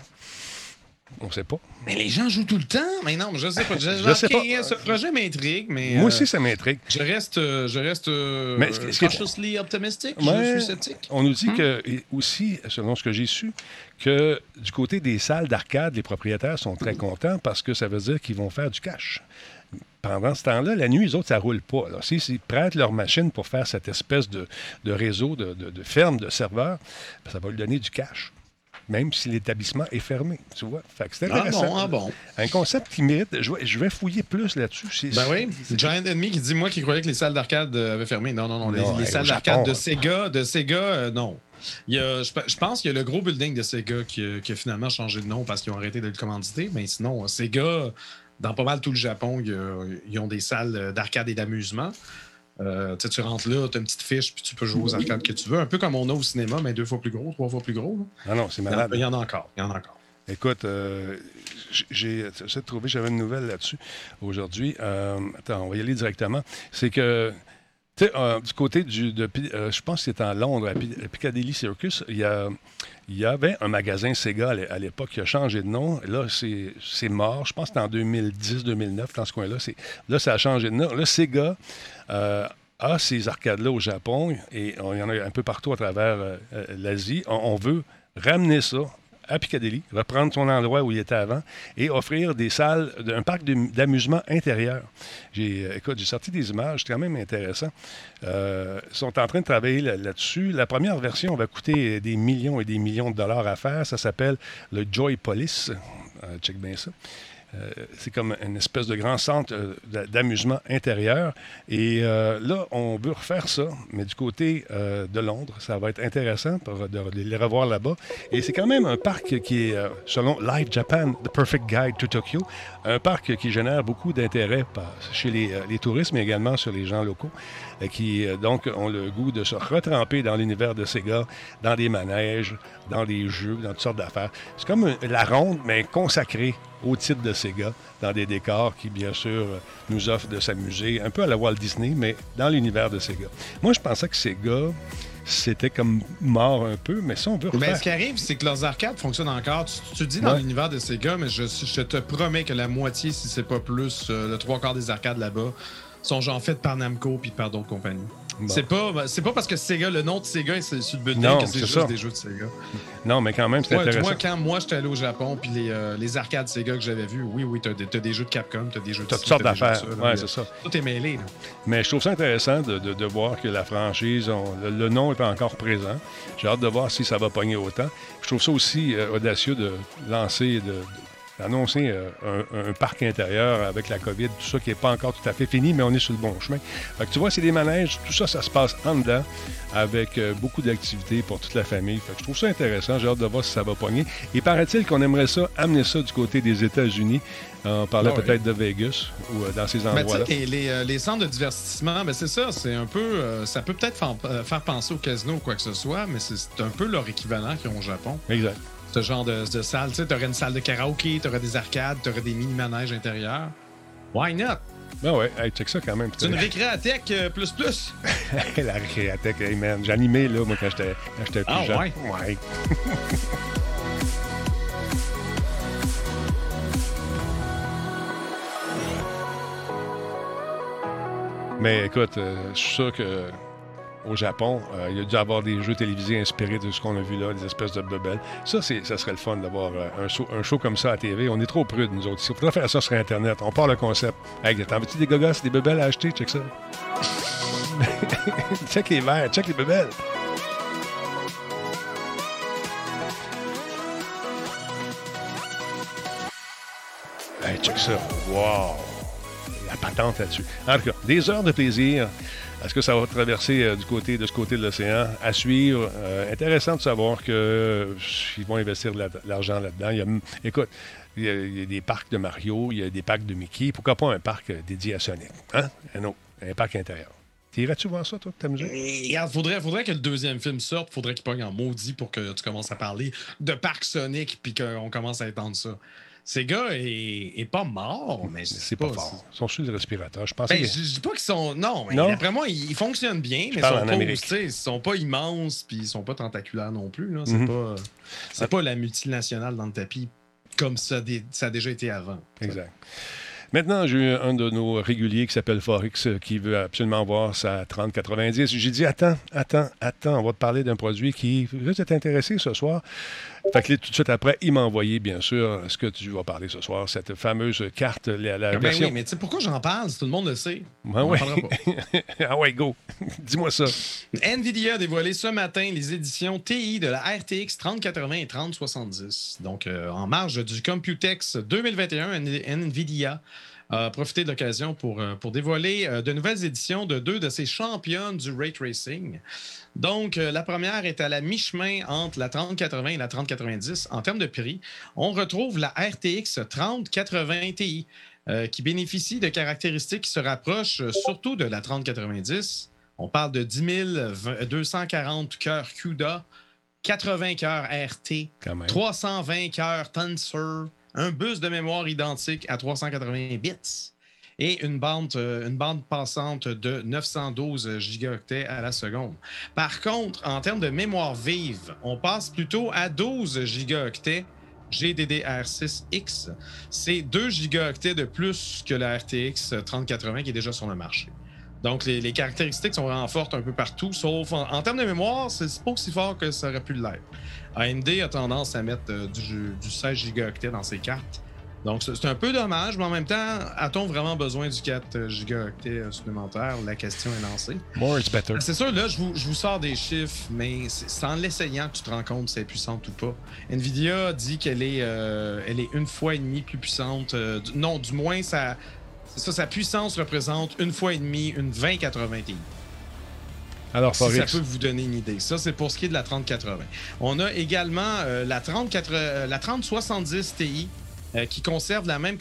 On ne sait pas. Mais les gens jouent tout le temps. Mais non, je sais pas. Je, Je sais pas. Ce projet m'intrigue, mais. Moi euh, aussi, ça m'intrigue. Je reste, euh, je reste euh, Mais ce ce cautiously optimistic. Ouais. Je suis sceptique. On nous dit Hmm. que, aussi, selon ce que j'ai su, que du côté des salles d'arcade, les propriétaires sont très contents parce que ça veut dire qu'ils vont faire du cash. Pendant ce temps-là, la nuit, les autres, ça roule pas. Alors, s'ils s'ils prêtent leur machine pour faire cette espèce de, de réseau, de, de- de ferme, de serveurs, ben, ça va lui donner du cash, même si l'établissement est fermé. Tu vois? Fait que c'est Ah bon, ah bon. Un concept qui mérite. Je vais, je vais fouiller plus là-dessus. C'est- Ben oui, c'est Giant Enemy qui dit moi qui croyais que les salles d'arcade euh, avaient fermé. Non, non, non. les- Non, salles d'arcade de hein. Sega, de Sega, euh, non. Il y a, je, pe- je pense qu'il y a le gros building de Sega qui, a- qui a finalement changé de nom parce qu'ils ont arrêté de le commanditer. Mais sinon, Sega, dans pas mal tout le Japon, ils ont des salles d'arcade et d'amusement. Euh, tu rentres là, tu as une petite fiche, puis tu peux jouer aux arcades que tu veux. Un peu comme on a au cinéma, mais deux fois plus gros, trois fois plus gros. là. Ah non, c'est Il y en- malade. il y en a encore. Il y en a encore. Écoute, euh, j'ai j'essaie de trouver, j'avais une nouvelle là-dessus aujourd'hui. Euh, attends, on va y aller directement. C'est que, tu sais, euh, du côté du, je pense que c'était en Londres, à Piccadilly Circus, il y, a- il y avait un magasin Sega à l'é- à l'époque qui a changé de nom. Là, c'est mort. Je pense que c'était en 2010-2009, dans ce coin-là. Là, ça a changé de nom. Là, Sega euh, a ces arcades-là au Japon et il y en a un peu partout à travers euh, euh, l'Asie. On veut ramener ça à Piccadilly, reprendre son endroit où il était avant et offrir des salles, un parc d'amusement intérieur. J'ai, euh, écoute, j'ai sorti des images, c'est quand même intéressant. Euh, ils sont en train de travailler là- là-dessus. La première version va coûter des millions et des millions de dollars à faire. Ça s'appelle le Joy Police. Euh, check bien ça. Euh, c'est comme une espèce de grand centre euh, d'a- d'amusement intérieur. Et euh, là, on veut refaire ça, mais du côté de Londres, ça va être intéressant de, de les revoir là-bas. Et c'est quand même un parc qui est, selon Live Japan, The Perfect Guide to Tokyo, un parc qui génère beaucoup d'intérêt chez les, les touristes, mais également sur les gens locaux, qui euh, donc ont le goût de se retremper dans l'univers de Sega, dans des manèges, dans des jeux, dans toutes sortes d'affaires. C'est comme euh, la ronde, mais consacrée au titre de Sega, dans des décors qui, bien sûr, euh, nous offrent de s'amuser, un peu à la Walt Disney, mais dans l'univers de Sega. Moi, je pensais que Sega, c'était comme mort un peu, mais ça, on veut Ben, refaire. ce qui arrive, c'est que leurs arcades fonctionnent encore. Tu, tu dis dans Ouais. l'univers de Sega, mais je, je te promets que la moitié, si c'est pas plus, euh, le trois quarts des arcades là-bas sont genre faites par Namco puis par d'autres compagnies. C'est pas, ben, c'est pas parce que Sega, le nom de Sega c'est sur le but Non, que c'est juste ça. des jeux de Sega. Non, mais quand même, c'est Ouais, intéressant. vois, quand moi j'étais allé au Japon, puis les, euh, les arcades Sega que j'avais vus, oui, oui, t'as des, t'as des jeux de Capcom, t'as des jeux de T'as toutes sortes d'affaires. Ouais, c'est ça. Tout est mêlé. là. Mais je trouve ça intéressant de, de- de voir que la franchise, on- le, le nom est pas encore présent. J'ai hâte de voir si ça va pogner autant. Je trouve ça aussi euh, audacieux de lancer, de, d'annoncer euh, un, un parc intérieur avec la COVID, tout ça qui n'est pas encore tout à fait fini, mais on est sur le bon chemin. Fait que tu vois, c'est des manèges, tout ça, ça se passe en dedans avec euh, beaucoup d'activités pour toute la famille. Fait que je trouve ça intéressant. J'ai hâte de voir si ça va pogner. Et paraît-il qu'on aimerait ça, amener ça du côté des États-Unis. On parlait Ah oui. peut-être de Vegas ou euh, dans ces endroits-là. les, les, euh, les centres de divertissement, ben, c'est ça, c'est un peu. ça peut peut-être faire, faire penser au casino ou quoi que ce soit, mais c'est c'est un peu leur équivalent qu'ils ont au Japon. Exact. Ce genre de, de salle. Tu sais, t'aurais une salle de karaoké, t'aurais des arcades, t'aurais des mini-manèges intérieurs. Why not? Ben ouais, hey, check ça quand même. C'est une récréathèque euh, plus plus. [LAUGHS] la récréathèque, hey man. J'animais là, moi, quand j'étais quand j'étais plus Ah, jeune. ouais? Ouais. [LAUGHS] Mais écoute, euh, je suis sûr que au Japon, euh, il y a dû avoir des jeux télévisés inspirés de ce qu'on a vu là, des espèces de bubbles. Ça, ça serait le fun d'avoir euh, un, show, comme ça à TV. On est trop prudes, nous autres. On pourrait faire ça sur Internet. On part le concept. Hey, t'en veux-tu des gogos, des bubbles à acheter? Check ça. [LAUGHS] check les verres, check les bubbles. Hey, check ça. Wow! Patente là-dessus. En tout cas, des heures de plaisir. Est-ce que ça va traverser euh, du côté, de ce côté de l'océan? À suivre. Euh, intéressant de savoir qu'ils vont investir de la- de l'argent là-dedans. Écoute, il y, a, des parcs de Mario, il y a des parcs de Mickey. Pourquoi pas un parc euh, dédié à Sonic? Hein? Un un parc intérieur. T'irais-tu voir ça, toi, t'amuser? Et Regarde, faudrait, faudrait que le deuxième film sorte, faudrait qu'il pogne en maudit pour que tu commences à parler de Parc Sonic puis qu'on commence à étendre ça. Sega est, est pas mort, mais C'est pas fort. Ils sont sur le respirateur. Je pensais Ben, que- je, je dis pas qu'ils sont. Non, mais Non? d'après moi, ils, ils fonctionnent bien, mais ils parle sont, pas, ils sont pas immenses puis ils sont pas tentaculaires non plus. C'est Mhm. pas, pas la multinationale dans le tapis comme ça, a déjà été avant. Exact. Maintenant, j'ai eu un de nos réguliers qui s'appelle Forex euh, qui veut absolument voir sa 3090. J'ai dit Attends, attends, attends, on va te parler d'un produit qui va t'intéresser ce soir. Fait que là, tout de suite après, il m'a envoyé, bien sûr, ce que tu vas parler ce soir, cette fameuse carte, la, la Ben version. oui, mais tu sais pourquoi j'en parle, si tout le monde le sait? Ouais, On ouais. pas. [LAUGHS] ah ouais, go. [LAUGHS] Dis-moi ça. Nvidia a dévoilé ce matin les éditions TI de la RTX 3080 et 3070. Donc, euh, en marge du Computex 2021, N- Nvidia a profité de l'occasion pour, euh, pour dévoiler euh, de nouvelles éditions de deux de ses championnes du ray tracing. Donc, euh, la première est à la mi-chemin entre la 3080 et la 3090 en termes de prix. On retrouve la RTX 3080 Ti euh, qui bénéficie de caractéristiques qui se rapprochent euh, surtout de la 3090. On parle de 10 240 cœurs CUDA, 80 cœurs RT, Quand même. 320 cœurs Tensor, un bus de mémoire identique à 380 bits et une bande, euh, une bande passante de 912 gigaoctets à la seconde. Par contre, en termes de mémoire vive, on passe plutôt à 12 gigaoctets GDDR6X. C'est 2 gigaoctets de plus que la RTX 3080 qui est déjà sur le marché. Donc, les, caractéristiques sont vraiment fortes un peu partout, sauf en, termes de mémoire, c'est pas aussi fort que ça aurait pu l'être. AMD a tendance à mettre euh, du, du 16 gigaoctets dans ses cartes. Donc, c'est un peu dommage, mais en même temps, a-t-on vraiment besoin du 4 gigaoctets euh, supplémentaire? La question est lancée. More is better. C'est sûr, là, je vous, je vous sors des chiffres, mais c'est en l'essayant que tu te rends compte si elle est puissante ou pas. Nvidia dit qu'elle est, euh, elle est une fois et demie plus puissante. euh, non, du moins, ça, ça, sa puissance représente une fois et demie une 2080 Ti. Alors, Si ça peut vous donner une idée. Ça, c'est pour ce qui est de la 3080. On a également euh, la, 30, euh, la 3070 Ti euh, qui conserve la même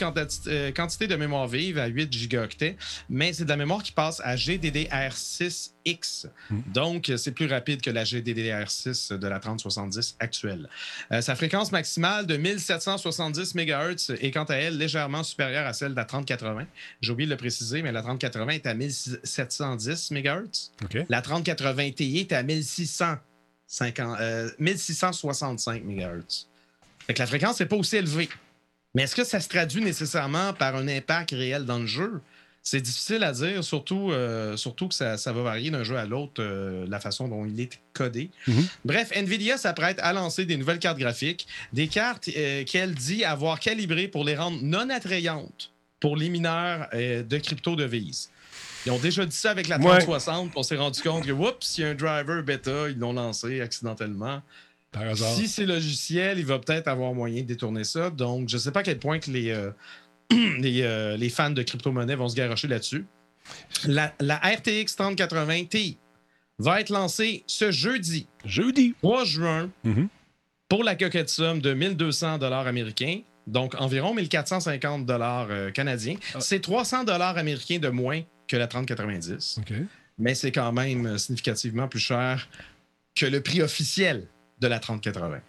euh, quantité de mémoire vive à 8 gigaoctets, mais c'est de la mémoire qui passe à GDDR6X. Mm. Donc, euh, c'est plus rapide que la GDDR6 de la 3070 actuelle. Euh, sa fréquence maximale de 1770 MHz est quant à elle légèrement supérieure à celle de la 3080. J'ai oublié de le préciser, mais la 3080 est à 1710 MHz. La 3080 Ti est à 1650, euh, 1665 MHz. Fait que la fréquence n'est pas aussi élevée. Mais est-ce que ça se traduit nécessairement par un impact réel dans le jeu? C'est difficile à dire, surtout, euh, surtout que ça, ça va varier d'un jeu à l'autre, euh, la façon dont il est codé. Mhm. Bref, Nvidia s'apprête à lancer des nouvelles cartes graphiques, des cartes euh, qu'elle dit avoir calibrées pour les rendre non attrayantes pour les mineurs de crypto-devises. Ils ont déjà dit ça avec la Ouais. 3060, puis on s'est rendu compte que, oups, il y a un driver bêta, ils l'ont lancé accidentellement. Par hasard. Si c'est logiciel, il va peut-être avoir moyen de détourner ça. Donc, je ne sais pas à quel point que les, euh, [CLEARS THROAT] les, euh, les fans de crypto-monnaie vont se garocher là-dessus. La, la RTX 3080 Ti va être lancée ce jeudi, Jeudi. 3 juin, Mhm. pour la coquette somme de 1200 dollars américains. Donc, environ 1450 dollars euh, canadiens. Ah. C'est 300 dollars américains de moins que la 3090 OK. mais c'est quand même significativement plus cher que le prix officiel de la 3080.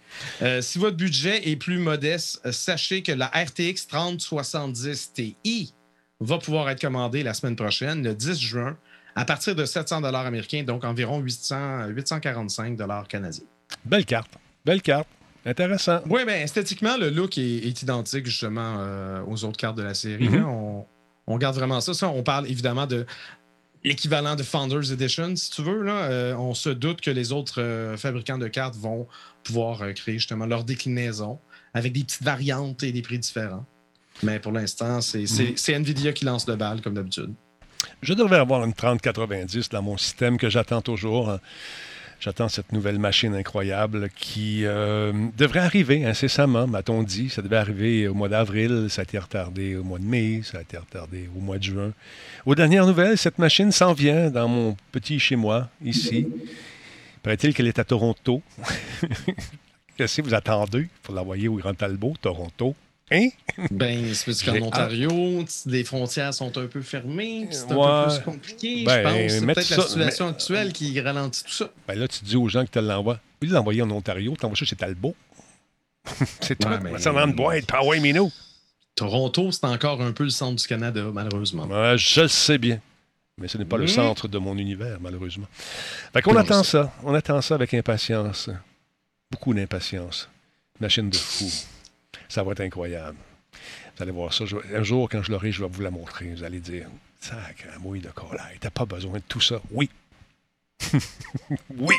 Euh, si votre budget est plus modeste, euh, sachez que la RTX 3070 Ti va pouvoir être commandée la semaine prochaine, le 10 juin, à partir de 700 dollars américains, donc environ 800, 845 dollars canadiens. Belle carte. Belle carte. Intéressant. Oui, bien, esthétiquement, le look est, est identique justement euh, aux autres cartes de la série. Mhm. là. on, on garde vraiment ça. Ça, on parle évidemment de l'équivalent de Founders Edition, si tu veux. Là. Euh, on se doute que les autres euh, fabricants de cartes vont pouvoir euh, créer justement leur déclinaison avec des petites variantes et des prix différents. Mais pour l'instant, c'est c'est- Mhm. c'est Nvidia qui lance le bal, comme d'habitude. Je devrais avoir une 3090 dans mon système que j'attends toujours. J'attends cette nouvelle machine incroyable qui euh, devrait arriver incessamment, m'a-t-on dit. Ça devait arriver au mois d'avril, ça a été retardé au mois de mai, ça a été retardé au mois de juin. Aux dernières nouvelles, cette machine s'en vient dans mon petit chez moi, ici. Paraît-il qu'elle est à Toronto. [LAUGHS] Qu'est-ce que vous attendez pour l'envoyer au Grand Talbot, Toronto? Hein? Ben, c'est parce qu'en J'ai Ontario, les frontières sont un peu fermées, c'est un Ouais. peu plus compliqué, Ben, je pense. C'est peut-être la situation actuelle qui ralentit tout ça. Ben là, tu dis aux gens que tu l'envoies. De l'envoyer en Ontario, tu l'envoies ça chez Talbot. [LAUGHS] c'est. Ouais, mais- Ça une boîte. Power Mino. Toronto, c'est encore un peu le centre du Canada, malheureusement. Ouais, je le sais bien. Mais ce n'est pas le Mhm. centre de mon univers, malheureusement. Fait qu'on attend ça. On attend ça avec impatience. Beaucoup d'impatience. Machine de fou. Ça va être incroyable. Vous allez voir ça. Un jour, quand je l'aurai, je vais vous la montrer. Vous allez dire Sacre, mouille de corail. T'as pas besoin de tout ça. Oui. [LAUGHS] oui.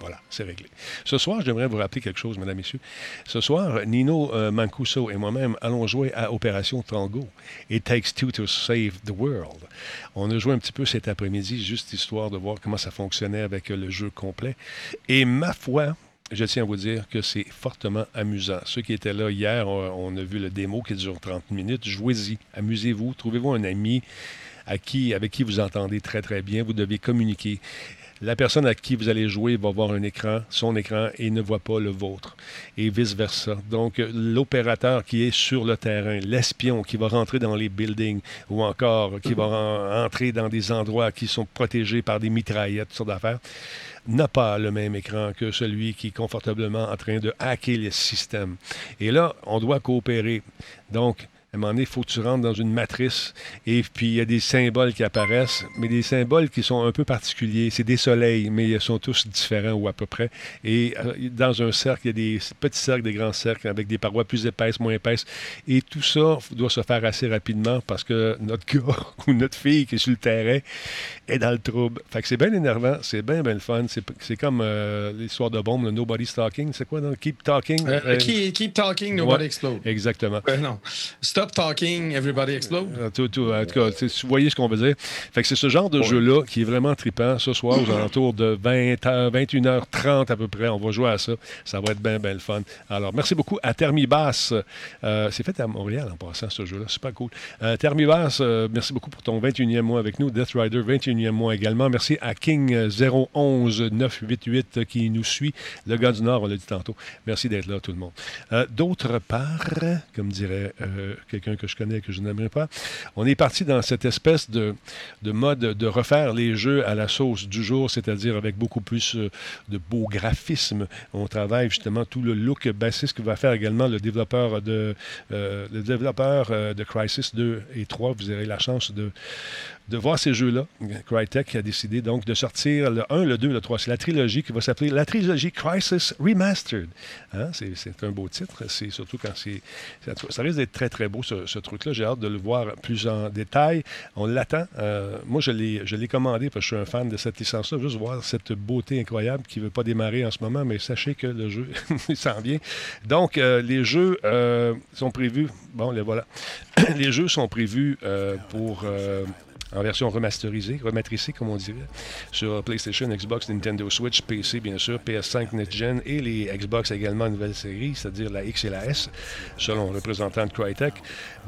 Voilà, c'est réglé. Ce soir, j'aimerais vous rappeler quelque chose, mesdames, messieurs. Ce soir, Nino euh, Mancuso et moi-même allons jouer à Opération Tango. It takes two to save the world. On a joué un petit peu cet après-midi, juste histoire de voir comment ça fonctionnait avec le jeu complet. Et ma foi, je tiens à vous dire que c'est fortement amusant. Ceux qui étaient là hier, on, a vu le démo qui dure 30 minutes. Jouez-y, amusez-vous, trouvez-vous un ami à qui, avec qui vous entendez très très bien. Vous devez communiquer. La personne à qui vous allez jouer va voir un écran, son écran, et ne voit pas le vôtre, et vice-versa. Donc, euh, l'opérateur qui est sur le terrain, l'espion qui va rentrer dans les buildings, ou encore qui va ren- entrer dans des endroits qui sont protégés par des mitraillettes, toutes sortes d'affaires, n'a pas le même écran que celui qui est confortablement en train de hacker le système. Et là, on doit coopérer. Donc, à un moment donné, il faut que tu rentres dans une matrice et puis il y a des symboles qui apparaissent, mais des symboles qui sont un peu particuliers. C'est des soleils, mais ils sont tous différents ou à peu près. Et euh, dans un cercle, il y a des petits cercles, des grands cercles avec des parois plus épaisses, moins épaisses. Et tout ça doit se faire assez rapidement parce que notre gars [LAUGHS] ou notre fille qui est sur le terrain est dans le trouble. Fait que c'est bien énervant, c'est bien, bien le fun. C'est c'est comme euh, l'histoire de bombe, le Nobody's Talking. C'est quoi, non? Keep Talking? Euh, Euh, keep, keep talking, nobody ouais. explode. Exactement. Non. Stop talking, everybody explode. Euh, tout- tout, en tout cas, vous voyez ce qu'on veut dire. Fait que c'est ce genre de Ouais. jeu-là qui est vraiment trippant. Ce soir, aux alentours de 20 h 21h30 à peu près, on va jouer à ça. Ça va être bien, bien le fun. Alors, merci beaucoup à Thermibas. Euh, c'est fait à Montréal en passant, ce jeu-là. Super cool. Euh, Thermibas, euh, merci beaucoup pour ton 21e mois avec nous. Death Rider, 21e mois également. Merci à King011-988 qui nous suit. Le gars du Nord, on l'a dit tantôt. Merci d'être là, tout le monde. Euh, D'autre part, comme dirait euh, quelqu'un que je connais et que je n'aimerais pas, on est parti dans cette espèce de, de mode de refaire les jeux à la sauce du jour, c'est-à-dire avec beaucoup plus euh, de beaux graphismes. On travaille justement tout le look bassiste que va faire également le développeur de, euh, le développeur euh, de Crisis 2 et 3. Vous aurez la chance de, de voir ces jeux-là. Crytek a décidé donc de sortir le 1, le 2, le 3. C'est la trilogie qui va s'appeler la trilogie Crisis Remastered. Hein? C'est, un beau titre. C'est surtout quand c'est. Ça, risque d'être très, très beau. ce, ce truc-là. J'ai hâte de le voir plus en détail. On l'attend. Euh, moi, je l'ai, je l'ai commandé parce que je suis un fan de cette licence-là. Juste voir cette beauté incroyable qui ne veut pas démarrer en ce moment, mais sachez que le jeu [LAUGHS] s'en vient. Donc, euh, les jeux euh, sont prévus. Bon, les voilà. [CLEARS THROAT] les jeux sont prévus pour en version remasterisée, rematricée, comme on dirait, sur PlayStation, Xbox, Nintendo Switch, PC, bien sûr, PS5 Next Gen et les Xbox également nouvelle série, c'est-à-dire la X et la S, selon le représentant de Crytek.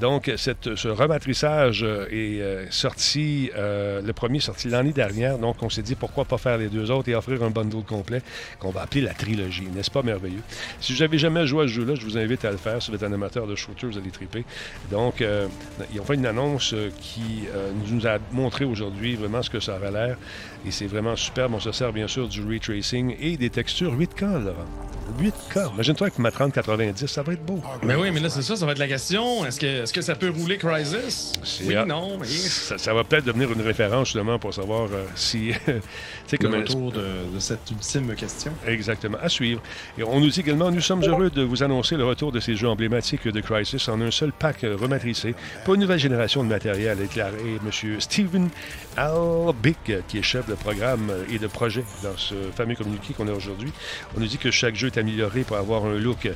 Donc, ce rematrissage euh, est euh, sorti, euh, le premier sorti l'année dernière, donc on s'est dit pourquoi pas faire les deux autres et offrir un bundle complet qu'on va appeler la trilogie, n'est-ce pas merveilleux? Si vous n'avez jamais joué à ce jeu-là, je vous invite à le faire. Si vous êtes un amateur de shooter, vous allez triper. Donc, ils ont fait une annonce qui nous a montré aujourd'hui vraiment ce que ça avait l'air. Et c'est vraiment superbe. On se sert bien sûr du ray tracing et des textures 8K, Laurent. 8K. Imagine-toi avec ma 3090, ça va être beau. Mais oui, mais là, c'est ça, ça va être la question. Est-ce que, est-ce que ça peut rouler Crysis? C'est Oui, non, mais... Ça, ça va peut-être devenir une référence justement pour savoir euh, si. [LAUGHS] tu sais, Le comme un- retour de, de cette ultime question. Exactement, à suivre. Et on nous dit également, nous sommes heureux de vous annoncer le retour de ces jeux emblématiques de Crisis en un seul pack euh, rematricé pour une nouvelle génération de matériel, a déclaré M. Steven Albick, euh, qui est chef de programme et de projet dans ce fameux communiqué qu'on a aujourd'hui. On nous dit que chaque jeu est amélioré pour avoir un look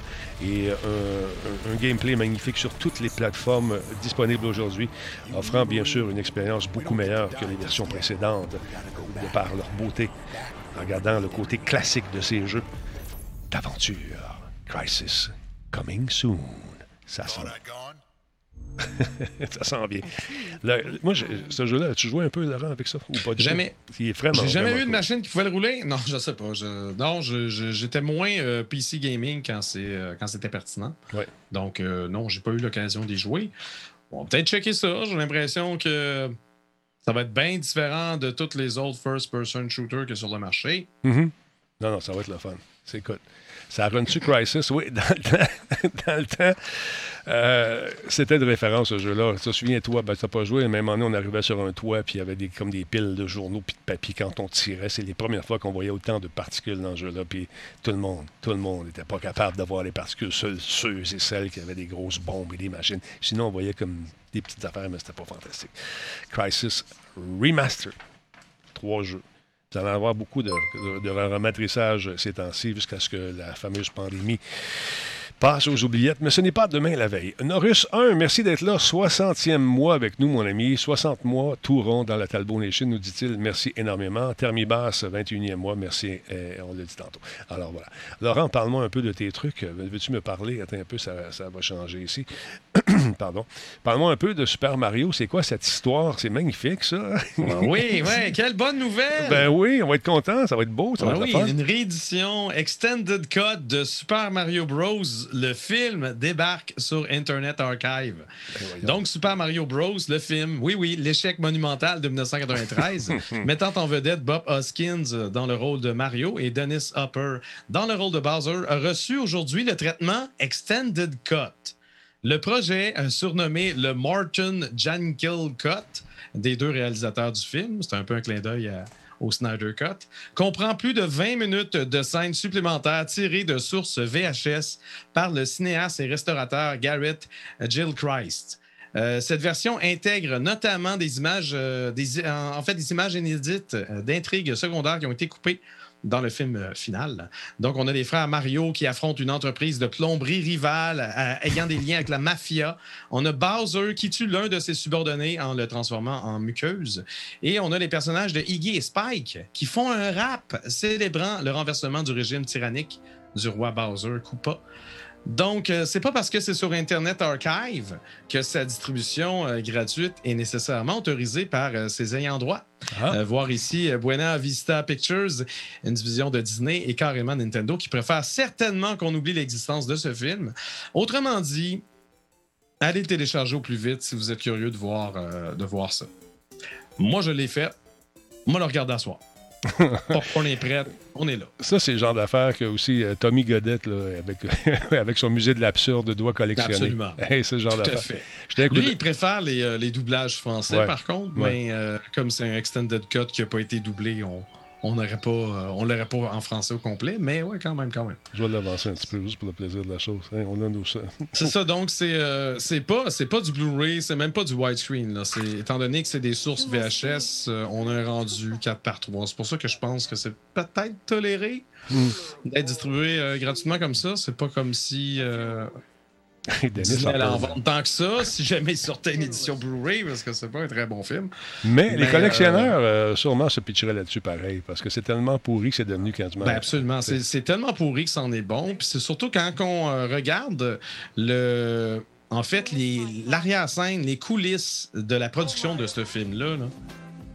et un, gameplay magnifique sur toutes les plateformes disponibles aujourd'hui, offrant bien sûr une expérience beaucoup meilleure que les versions précédentes de par leur beauté en regardant le côté classique de ces jeux d'aventure. Crisis, coming soon. Ça sent, [LAUGHS] ça sent bien. Le- moi, ce jeu-là, as-tu joué un peu, Laurent, avec ça? Ou pas du tout? Jamais. Il est vraiment. J'ai jamais eu de cool. machine qui pouvait le rouler? Non, je sais pas. Je- non, je- je- j'étais moins euh, PC gaming quand euh, quand c'était pertinent. Ouais. Donc euh, non, j'ai pas eu l'occasion d'y jouer. On va peut-être checker ça. J'ai l'impression que ça va être bien différent de tous les autres first-person shooters que sur le marché. Mhm. Non, non, ça va être le fun. C'est écoute. Ça run-tu Crisis? Oui, [LAUGHS] dans le temps, euh, c'était de référence ce jeu-là. Tu te souviens-toi, ben, tu pas joué, mais à un moment donné, on arrivait sur un toit, puis il y avait des, comme des piles de journaux puis de papier quand on tirait. C'est les premières fois qu'on voyait autant de particules dans ce jeu-là, puis tout le monde, tout le monde n'était pas capable de voir les particules, seuls ceux et celles qui avaient des grosses bombes et des machines. Sinon, on voyait comme des petites affaires, mais c'était pas fantastique. Crisis Remastered. Trois jeux. Vous allez avoir beaucoup de, de, ces temps-ci jusqu'à ce que la fameuse pandémie passe aux oubliettes, mais ce n'est pas demain la veille. Norus 1, merci d'être là. 60e mois avec nous, mon ami. 60 mois, tout rond dans la Talbot Nation, nous dit-il. Merci énormément. Thermibas, 21e mois, merci. Euh, on l'a dit tantôt. Alors voilà. Laurent, parle-moi un peu de tes trucs. Veux-tu me parler? Attends un peu, ça, ça va changer ici. [CLEARS THROAT] Pardon. Parle-moi un peu de Super Mario. C'est quoi cette histoire? C'est magnifique, ça. oui, [LAUGHS] oui, quelle bonne nouvelle! ben oui, on va être content. Ça va être beau. Ça va être oui, une réédition Extended Cut de Super Mario Bros. Le film débarque sur Internet Archive. Ben. Donc, Super Mario Bros., le film, oui, oui, l'échec monumental de 1993, [LAUGHS] mettant en vedette Bob Hoskins dans le rôle de Mario et Dennis Hopper dans le rôle de Bowser, a reçu aujourd'hui le traitement Extended Cut. Le projet, surnommé le Martin Jankel Cut, des deux réalisateurs du film, c'est un peu un clin d'œil au Snyder Cut, comprend plus de 20 minutes de scènes supplémentaires tirées de sources VHS par le cinéaste et restaurateur Garrett Gilchrist. Euh, cette version intègre notamment des images, euh, en fait, des images inédites euh, d'intrigues secondaires qui ont été coupées dans le film euh, final. Donc, on a les frères Mario qui affrontent une entreprise de plomberie rivale euh, ayant des liens avec la mafia. On a Bowser qui tue l'un de ses subordonnés en le transformant en muqueuse. Et on a les personnages de Iggy et Spike qui font un rap célébrant le renversement du régime tyrannique du roi Bowser Koopa. Donc, euh, c'est pas parce que c'est sur Internet Archive que sa distribution euh, gratuite est nécessairement autorisée par euh, ses ayants droit. Ah. Euh, voir ici Buena Vista Pictures, une division de Disney et carrément Nintendo qui préfère certainement qu'on oublie l'existence de ce film. Autrement dit, allez le télécharger au plus vite si vous êtes curieux de voir, de voir ça. Moi, je l'ai fait. Moi, le regarde à soir. [LAUGHS] on est prêt, on est là. Ça, c'est le genre d'affaire que aussi euh, Tommy Godette, là, avec, [LAUGHS] avec son musée de l'absurde, doit collectionner. Absolument. [LAUGHS] Hey, c'est genre Tout à d'affaire. Lui, il préfère les, euh, les doublages français, Ouais. par contre, Ouais. mais euh, comme c'est un extended cut qui n'a pas été doublé, on, on n'aurait pas, euh, on l'aurait pas en français au complet, mais ouais, quand même, quand même. Je vais l'avancer un petit peu juste pour le plaisir de la chose. Hein, on a nos [LAUGHS] C'est ça, donc c'est euh, c'est pas c'est pas du Blu-ray, c'est même pas du widescreen. Là. Étant donné que c'est des sources VHS, euh, on a un rendu 4 par 3. C'est pour ça que je pense que c'est peut-être toléré hmm. d'être distribué gratuitement comme ça. C'est pas comme si [LAUGHS] elle en vente tant que ça, si jamais il sortait une édition Blu-ray, parce que c'est pas un très bon film. Mais, les collectionneurs, euh, euh, sûrement, se pitcheraient là-dessus pareil, parce que c'est tellement pourri que c'est devenu quasiment. Ben absolument. C'est tellement pourri que c'en est bon. Puis c'est surtout quand on euh, regarde le. En fait, l'arrière-scène, les coulisses de la production de ce film-là,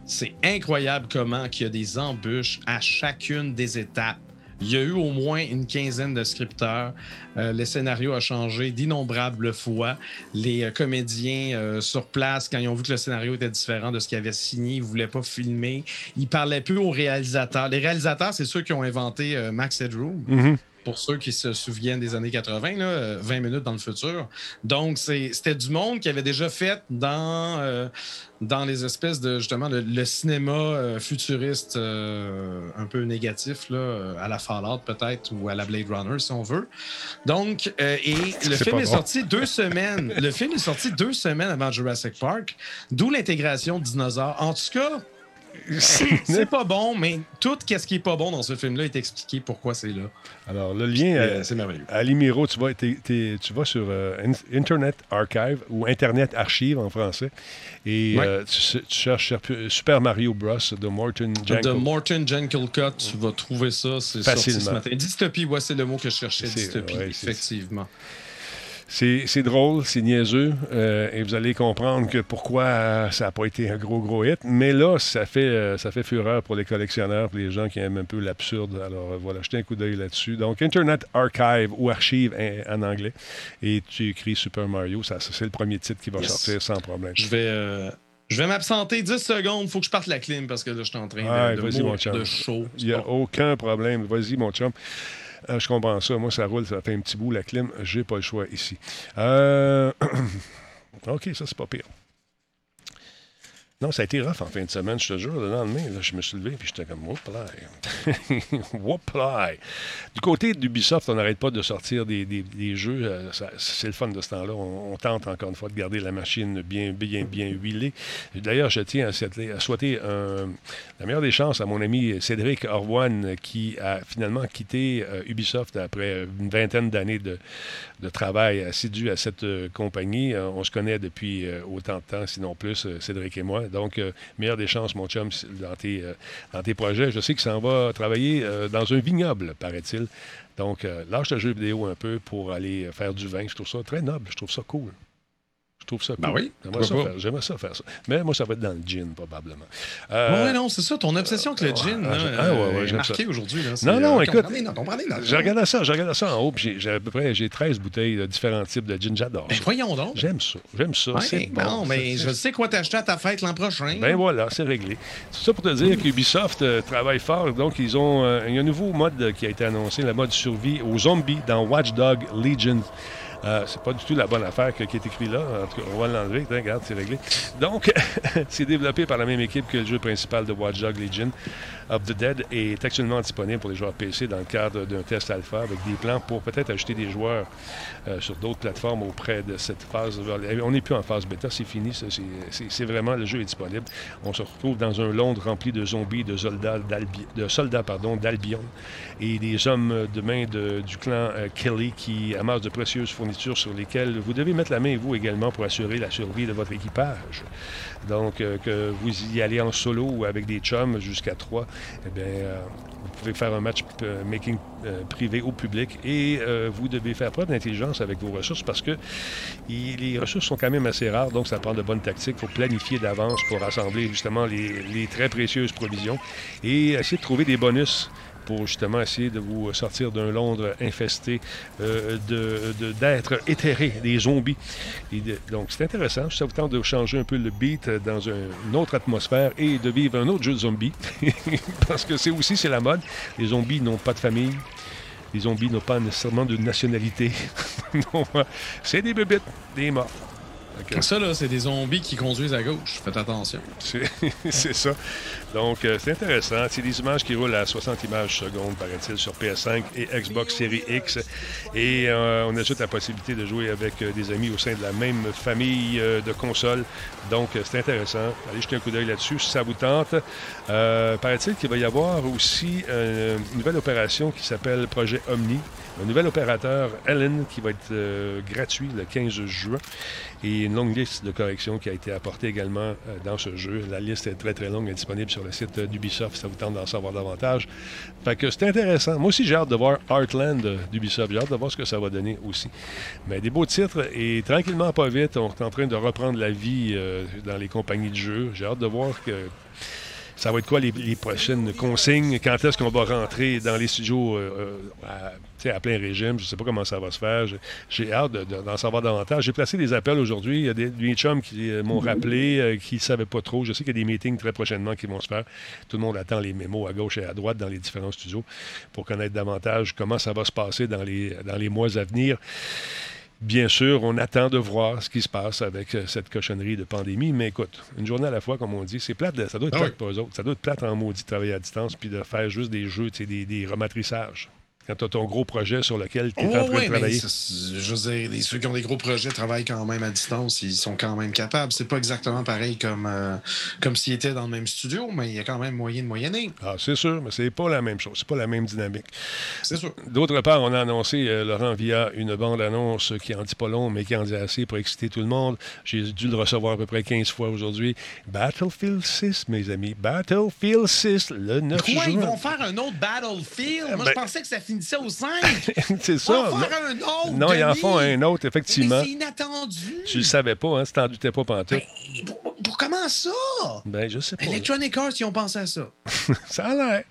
c'est incroyable comment il y a des embûches à chacune des étapes il y a eu au moins une quinzaine de scripteurs. Euh, le scénario a changé d'innombrables fois. Les euh, comédiens euh, sur place, quand ils ont vu que le scénario était différent de ce qu'ils avaient signé, ils ne voulaient pas filmer. Ils parlaient plus aux réalisateurs. Les réalisateurs, c'est ceux qui ont inventé Max Headroom. Mm-hmm pour ceux qui se souviennent des années 80, là, 20 minutes dans le futur. Donc, c'était du monde qui avait déjà fait dans, euh, dans les espèces de, justement, le, cinéma euh, futuriste euh, un peu négatif, là, à la Fallout peut-être, ou à la Blade Runner, si on veut. Donc, et le film est sorti deux semaines. Le film est sorti deux semaines avant Jurassic Park, d'où l'intégration de dinosaures. En tout cas, [LAUGHS] c'est pas bon, mais tout ce qui est pas bon dans ce film-là est expliqué pourquoi c'est là. Alors, le lien, euh, c'est merveilleux. À Limiro, tu vas, tu vas sur euh, Internet Archive ou Internet Archive en français et euh, tu, cherches Super Mario Bros. de Morton Jenkel. De Morton Jenkelcott, tu vas trouver ça. C'est sorti ce matin. Dystopie, ouais, c'est le mot que je cherchais. Dystopie, effectivement. C'est drôle, c'est niaiseux, euh, et vous allez comprendre que pourquoi ça n'a pas été un gros, gros hit. Mais là, ça fait, euh, ça fait fureur pour les collectionneurs, pour les gens qui aiment un peu l'absurde. Alors euh, voilà, jetez un coup d'œil là-dessus. Donc, Internet Archive ou Archive en, anglais, et tu écris Super Mario, ça, c'est le premier titre qui va sortir sans problème. Je vais. Je vais m'absenter 10 secondes. Il faut que je parte la clim parce que là, je suis en train de, de, de chaud. Il n'y a aucun problème. Vas-y, mon chum. Euh, je comprends ça. Moi, ça roule, ça fait un petit bout, la clim. J'ai pas le choix ici. Euh, [CLEARS THROAT] OK, ça, c'est pas pire. Non, ça a été rough en fin de semaine, je te jure. Le lendemain, je me suis levé et j'étais comme Whoop. [LAUGHS] Du côté d'Ubisoft, on n'arrête pas de sortir des, jeux. Euh, c'est le fun de ce temps-là. On, tente encore une fois de garder la machine bien, bien, bien huilée. D'ailleurs, je tiens à, souhaiter la meilleure des chances à mon ami Cédric Orwan qui a finalement quitté euh, Ubisoft après une vingtaine d'années de, travail assidu à cette euh, compagnie. on se connaît depuis autant de temps, sinon plus, Cédric et moi. Donc, euh, meilleure des chances, mon chum, dans tes, euh, dans tes projets. Je sais qu'il s'en va travailler euh, dans un vignoble, paraît-il. Donc, lâche le jeu vidéo un peu pour aller faire du vin. Je trouve ça très noble. Je trouve ça cool. Je trouve ça ben cool. Ben oui. J'aimerais ça, faire ça. Mais moi, ça va être dans le gin, probablement. Euh, oui, non, c'est ça. Ton obsession avec le gin, ah, ah, ouais, ouais, marqué aujourd'hui. Non, non, euh, écoute. J'ai regardé ça, j'ai regardé ça en haut, puis j'ai à peu près j'ai 13 bouteilles de différents types de gin. J'adore. Ben, voyons donc. J'aime ça. J'aime ça. c'est bon. mais je sais quoi t'acheter à ta fête l'an prochain. Ben voilà, c'est réglé. C'est ça pour te dire qu'Ubisoft euh, travaille fort. Donc, ils ont. il y a un nouveau mode qui a été annoncé, le mode survie aux zombies dans Watch Dog Legion. Euh, c'est pas du tout la bonne affaire qui est écrit là. En tout cas, on va l'enlever. Regarde, c'est réglé. Donc, [LAUGHS] c'est développé par la même équipe que le jeu principal de Watch Dogs Legion of the Dead est actuellement disponible pour les joueurs PC dans le cadre d'un test alpha avec des plans pour peut-être ajouter des joueurs euh, sur d'autres plateformes auprès de cette phase. On n'est plus en phase bêta, c'est fini. C'est vraiment, le jeu est disponible. On se retrouve dans un Londres rempli de zombies, de soldats d'Albion et des hommes de main du clan euh, Kelly qui amassent de précieuses fournitures sur lesquelles vous devez mettre la main, vous également, pour assurer la survie de votre équipage. Donc, euh, que vous y allez en solo ou avec des chums jusqu'à trois, eh bien, euh, vous pouvez faire un match making privé au public et vous devez faire preuve d'intelligence avec vos ressources parce que les ressources sont quand même assez rares, donc ça prend de bonnes tactiques. Il faut planifier d'avance pour rassembler justement les très précieuses provisions et essayer de trouver des bonus pour justement essayer de vous sortir d'un Londres infesté euh, d'êtres éthérés, des zombies. donc, c'est intéressant. Ça vous tente de changer un peu le beat dans une autre atmosphère et de vivre un autre jeu de zombies. [LAUGHS] Parce que c'est aussi, c'est la mode. Les zombies n'ont pas de famille. Les zombies n'ont pas nécessairement de nationalité. [LAUGHS] c'est des bébites, des morts. Ça, là, c'est des zombies qui conduisent à gauche. Faites attention. C'est [LAUGHS] ça. Donc, euh, c'est intéressant. C'est des images qui roulent à 60 images secondes, paraît-il, sur PS5 et Xbox Series X. Et euh, on ajoute la possibilité de jouer avec euh, des amis au sein de la même famille euh, de consoles. Donc, c'est intéressant. Allez jeter un coup d'œil là-dessus si ça vous tente. Paraît-il qu'il va y avoir aussi une nouvelle opération qui s'appelle Projet Omni. Un nouvel opérateur, Ellen, qui va être euh, gratuit le 15 juin. Et une longue liste de corrections qui a été apportée également euh, dans ce jeu. La liste est très très longue, elle est disponible sur le site euh, d'Ubisoft ça vous tente d'en savoir davantage. Fait que c'est intéressant. Moi aussi, j'ai hâte de voir Heartland d'Ubisoft. J'ai hâte de voir ce que ça va donner aussi. Mais des beaux titres et tranquillement, pas vite, on est en train de reprendre la vie dans les compagnies de jeux. J'ai hâte de voir que ça va être quoi les, prochaines consignes? Quand est-ce qu'on va rentrer dans les studios à, à plein régime? Je ne sais pas comment ça va se faire. J'ai- hâte de- de- d'en savoir davantage. J'ai placé des appels aujourd'hui. Il y a des, des chums qui euh, m'ont rappelé, euh, qui ne savaient pas trop. Je sais qu'il y a des meetings très prochainement qui vont se faire. Tout le monde attend les mémos à gauche et à droite dans les différents studios pour connaître davantage comment ça va se passer dans les, dans les mois à venir. Bien sûr, on attend de voir ce qui se passe avec euh, cette cochonnerie de pandémie, mais écoute, une journée à la fois, comme on dit, c'est plate, de- ça doit être Ah plate oui. pour eux autres. Ça doit être plate en maudit de travailler à distance puis de faire juste des jeux, des, des rematrissages. Quand tu as ton gros projet sur lequel tu es en Oh, train ouais, de travailler. je veux dire, ceux qui ont des gros projets travaillent quand même à distance, ils sont quand même capables. C'est pas exactement pareil comme, euh, comme s'ils étaient dans le même studio, mais il y a quand même moyen de moyenner. Ah, c'est sûr, mais c'est pas la même chose. C'est pas la même dynamique. C'est sûr. D'autre part, on a annoncé, euh, Laurent, via une bande-annonce qui en dit pas long, mais qui en dit assez pour exciter tout le monde. J'ai dû le recevoir à peu près 15 fois aujourd'hui. Battlefield 6, mes amis. Battlefield 6, le 9 Quoi, ils juin. vont faire un autre Battlefield? Moi, Ben- je pensais que ça finissait au 5. [LAUGHS] c'est ça. vont Non, faire un autre. non, ils en Denis. font un autre, effectivement. C'est inattendu. Tu le savais pas, hein? Tu t'en doutais pas pantoute. Ben, pour, comment ça? Ben, je sais pas. Electronic Arts, ils ont pensé à ça. [LAUGHS] Ça a l'air.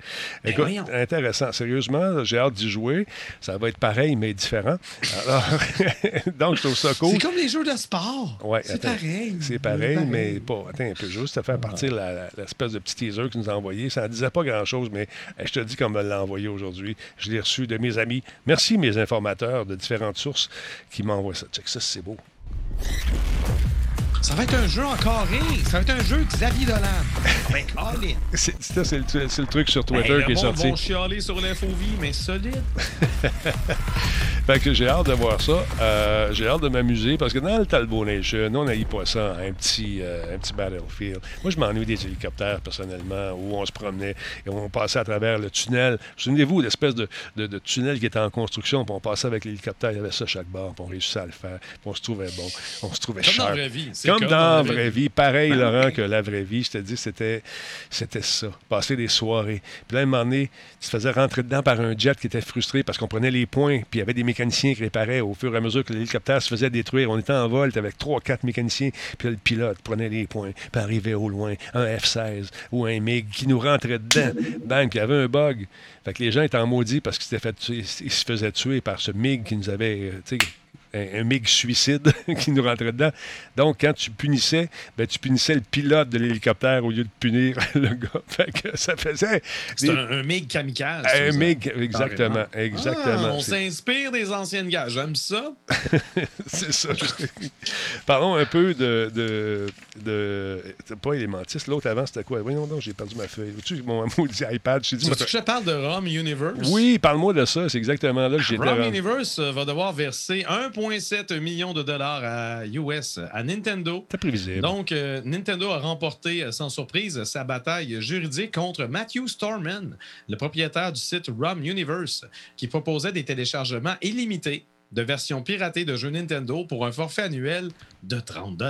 Écoute, voyons. intéressant. Sérieusement, j'ai hâte d'y jouer. Ça va être pareil, mais différent. Alors, [LAUGHS] donc, je trouve ça cool. C'est comme les jeux de sport. Ouais, c'est pareil. C'est pareil, mais pas. Attends un peu, juste à faire partir l'espèce de petit teaser qu'il nous a envoyé. Ça ne disait pas grand-chose, mais eh, je te dis qu'on me l'a envoyé aujourd'hui. Je l'ai reçu de mes amis. Merci, mes informateurs de différentes sources qui m'envoient ça. Check ça, c'est beau. Ça va être un jeu en carré. Ça va être un jeu Xavier Dolan. [LAUGHS] Ben. C'est c'est le, c'est le truc sur Twitter Hey, le qui est sorti. vont chialer sur l'FOV, mais solide. [LAUGHS] Fait que j'ai hâte de voir ça. Euh, j'ai hâte de m'amuser parce que dans le Talbot Nation, on n'aille pas ça, un petit, euh, un petit battlefield. Moi, je m'ennuie des hélicoptères, personnellement, où on se promenait et on passait à travers le tunnel. Souvenez-vous, l'espèce de, de- de tunnel qui était en construction, puis on passait avec l'hélicoptère, il y avait ça chaque bord, puis on réussissait à le faire, puis on se trouvait bon, on se trouvait Comme dans la vraie vie. C'est Comme, dans la vraie vie. Pareil, Laurent, que la vraie vie. Je te dis, c'était, c'était ça. Passer des soirées. Puis là, à un moment donné, tu te faisais rentrer dedans par un jet qui était frustré parce qu'on prenait les points, puis il y avait des mécaniciens qui réparaient au fur et à mesure que l'hélicoptère se faisait détruire. On était en vol, avec trois, quatre mécaniciens, puis là, le pilote prenait les points, puis arrivait au loin, un F-16 ou un MiG qui nous rentrait dedans. Bang, puis il y avait un bug. Fait que les gens étaient en maudit parce qu'ils se faisaient tuer par ce MiG qui nous avait, euh, un, un MiG suicide [LAUGHS] qui nous rentrait dedans. Donc, quand tu punissais, ben, tu punissais le pilote de l'hélicoptère au lieu de punir [LAUGHS] le gars. Fait que ça faisait C'est des- un, un MiG kamikaze. un. MiG, exactement, Ah, exactement. on C'est- s'inspire des anciennes gars. J'aime ça. [LAUGHS] C'est ça. Parlons un peu de, de, de- c'est pas Elementis. L'autre avant, c'était quoi? Voyons donc, j'ai perdu ma feuille. Tu mon maudit iPad, je dit... Tu veux que je te parle de ROM Universe? Oui, parle-moi de ça. C'est exactement là que j'étais. ROM. Universe euh, va devoir verser 1,7 million de dollars à US, à Nintendo. C'est prévisible. Donc, euh, Nintendo a remporté, euh, sans surprise, sa bataille juridique contre Matthew Storman, le propriétaire du site ROM Universe, qui proposait des téléchargements illimités de versions piratées de jeux Nintendo pour un forfait annuel de 30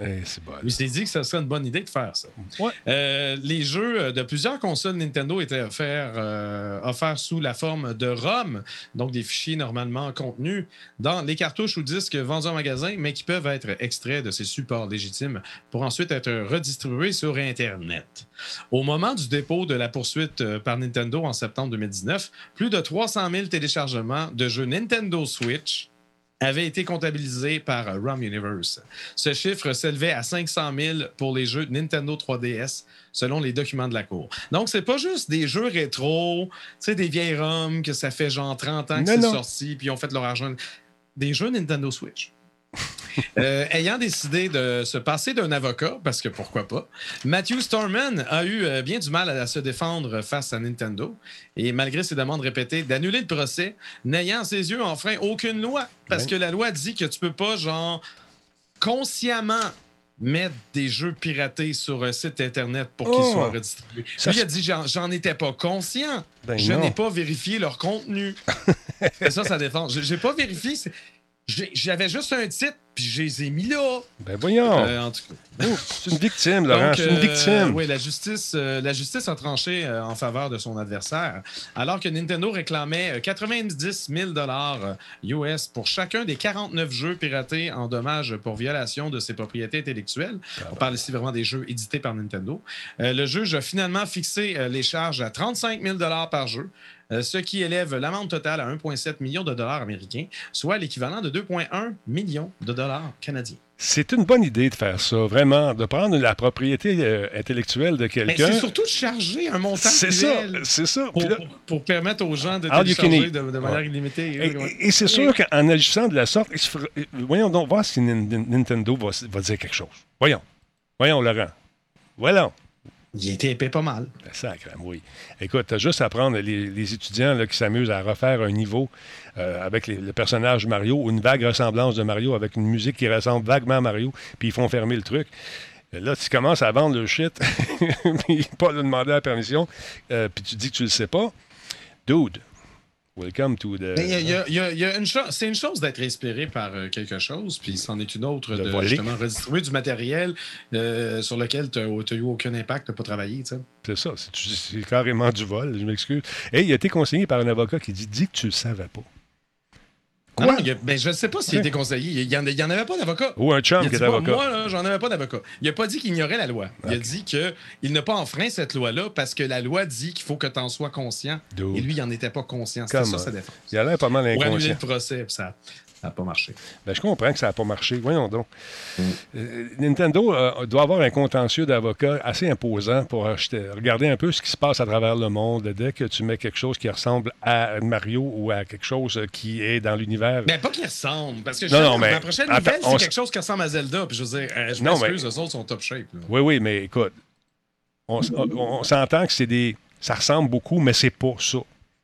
Eh, c'est bon. s'est dit que ce serait une bonne idée de faire ça. Ouais. Euh, les jeux de plusieurs consoles Nintendo étaient offerts, euh, offerts sous la forme de ROM, donc des fichiers normalement contenus dans les cartouches ou disques vendus en magasin, mais qui peuvent être extraits de ces supports légitimes pour ensuite être redistribués sur Internet. Au moment du dépôt de la poursuite euh, par Nintendo en septembre 2019, plus de 300 000 téléchargements de jeux Nintendo Switch avaient été comptabilisés par euh, ROM Universe. Ce chiffre s'élevait à 500 000 pour les jeux Nintendo 3DS, selon les documents de la Cour. Donc, c'est pas juste des jeux rétro, des vieilles ROM que ça fait genre 30 ans que c'est sorti, puis ils ont fait leur argent. Des jeux Nintendo Switch. [LAUGHS] Euh, ayant décidé de se passer d'un avocat, parce que pourquoi pas, Matthew Storman a eu euh, bien du mal à, se défendre face à Nintendo. Et malgré ses demandes répétées d'annuler le procès, n'ayant ses yeux enfreint aucune loi. Parce que la loi dit que tu peux pas, genre, consciemment mettre des jeux piratés sur un site Internet pour qu'ils Oh! soient redistribués. Ça, Lui, il a dit j'en- étais pas conscient. Ben je n'ai pas vérifié leur contenu. [LAUGHS] C'est ça, ça défend. J'ai pas vérifié. J'avais juste un titre, puis je les ai mis là. Ben voyons. Euh, en tout cas. Oh, c'est une victime, Laurent. C'est une euh, victime. oui, la justice, euh, la justice a tranché en faveur de son adversaire, alors que Nintendo réclamait euh, 90 000 dollars US pour chacun des 49 jeux piratés en dommages pour violation de ses propriétés intellectuelles. On parle ici vraiment des jeux édités par Nintendo. Le juge a finalement fixé les charges à 35 000 dollars par jeu. Euh, Ce qui élève l'amende totale à 1,7 million de dollars américains, soit l'équivalent de 2,1 millions de dollars canadiens. C'est une bonne idée de faire ça, vraiment, de prendre la propriété euh, intellectuelle de Mais quelqu'un. c'est surtout de charger un montant C'est ça, c'est ça. pour, Puis là- pour- pour permettre aux gens de télécharger de, de manière Ouais. illimitée. Et, et c'est sûr qu'en agissant de la sorte, fera- voyons donc voir si Nin- Nin- Nintendo va, va dire quelque chose. Voyons. Voyons, Laurent. Voyons. Il était épais pas mal. Sacre, oui. Écoute, t'as juste à prendre les, les étudiants là, qui s'amusent à refaire un niveau euh, avec le personnage Mario ou une vague ressemblance de Mario avec une musique qui ressemble vaguement à Mario, puis ils font fermer le truc. Là, tu commences à vendre le shit, [LAUGHS] puis pas le demander la permission, euh, puis tu dis que tu le sais pas. Dude, welcome to the... C'est une chose d'être inspiré par euh, quelque chose, puis c'en est une autre De de, justement redistribuer du matériel euh, sur lequel tu n'as eu aucun impact, tu n'as pas travaillé. tu sais. C'est ça, c'est, carrément du vol, je m'excuse. Et il a été conseillé par un avocat qui dit, dis que tu le savais pas. Quoi? non, il y a- ben, je ne sais pas s'il été conseillé. Il n'y en, en avait pas d'avocat. Ou un chum qui pas, avocat. moi, j'en avais pas d'avocat. Il n'a pas dit qu'il ignorait la loi. Il a dit qu'il n'a pas enfreint cette loi-là parce que la loi dit qu'il faut que tu en sois conscient. Et lui, il n'en était pas conscient. C'était ça sa défense. Il a l'air pas mal Pour annuler inconscient. le procès, puis ça n'a pas marché. Ben, je comprends que ça n'a pas marché. Voyons donc. Mm. Euh, Nintendo euh, doit avoir un contentieux d'avocats assez imposant pour acheter- regarder un peu ce qui se passe à travers le monde. Dès que tu mets quelque chose qui ressemble à Mario ou à quelque chose qui est dans l'univers. Mais pas qu'il ressemble. Parce que Non, non, justement, mais- ma prochaine attends, nouvelle, c'est quelque chose qui ressemble à Zelda. Puis je veux dire, euh, je Non, m'excuse, mais- eux autres sont top shape. là. Oui, oui, mais écoute, on- on s'entend que c'est des. Ça ressemble beaucoup, mais c'est pas ça.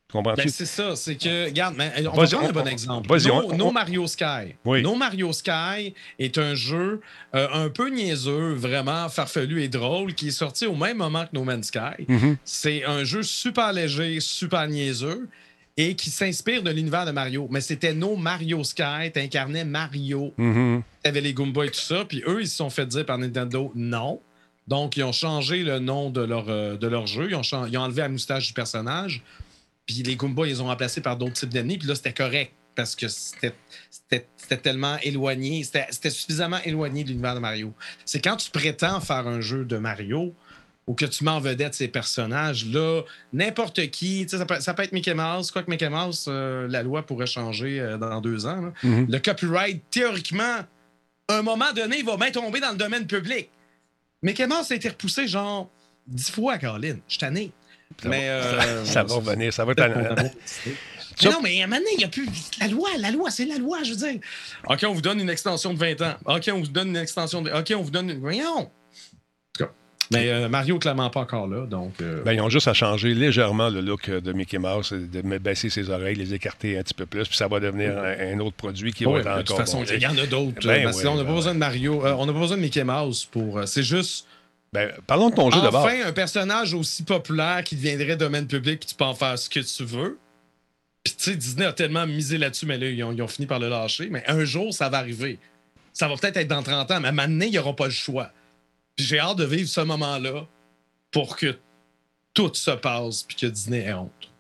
Tu comprends-tu? Ben, c'est ça, c'est que, regarde, mais, on va prendre un bon on- exemple. no, on- No on- Mario Sky. Oui. No Mario Sky est un jeu euh, un peu niaiseux, vraiment farfelu et drôle, qui est sorti au même moment que No Man's Sky. Mhm. C'est un jeu super léger, super niaiseux et qui s'inspire de l'univers de Mario. Mais c'était No Mario Sky, t'incarnais Mario. Mhm. T'avais les Goombas et tout ça, puis eux, ils se sont fait dire par Nintendo non. Donc, ils ont changé le nom de leur, euh, de leur jeu. Ils ont, ils ont enlevé la moustache du personnage. Puis les Goombas, ils ont remplacés par d'autres types d'ennemis. Puis là, c'était correct parce que c'était tellement éloigné. C'était suffisamment éloigné de l'univers de Mario. C'est quand tu prétends faire un jeu de Mario ou que tu mets en vedette ces personnages-là, n'importe qui, ça peut, ça peut être Mickey Mouse, quoique Mickey Mouse, euh, la loi pourrait changer euh, dans deux ans. là. Mhm. Le copyright, théoriquement, à un moment donné, il va bien tomber dans le domaine public. Mickey Mouse a été repoussé genre dix fois, Caroline. Je suis tanné. Ça Mais, va- euh, ça va revenir. Ça va être. va- [LAUGHS] Ça- Mais non, mais à un moment donné, il n'y a plus. La loi, la loi, c'est la loi, je veux dire. OK, on vous donne une extension de 20 ans. OK, on vous donne une extension de. OK, on vous donne. une- Voyons. En tout cas. Mais euh, Mario, clairement pas encore là. Donc. euh, Ben, ils ont juste à changer légèrement le look euh, de Mickey Mouse, de me- baisser ses oreilles, les écarter un petit peu plus, puis ça va devenir un, un autre produit qui va ouais, être encore. de toute façon, bon. il y en a d'autres. Ben parce que ouais, on n'a ben pas besoin ouais. de Mario. euh, on n'a pas besoin de Mickey Mouse pour. euh, c'est juste. Ben, parlons de ton jeu d'abord. Enfin, un personnage aussi populaire qui deviendrait domaine public, puis tu peux en faire ce que tu veux. Puis, tu sais, Disney a tellement misé là-dessus, mais là, ils ont, ils ont fini par le lâcher. Mais un jour, ça va arriver. Ça va peut-être être dans 30 ans, mais à un moment donné, ils n'auront pas le choix. Puis, j'ai hâte de vivre ce moment-là pour que tout se passe, puis que Disney ait honte.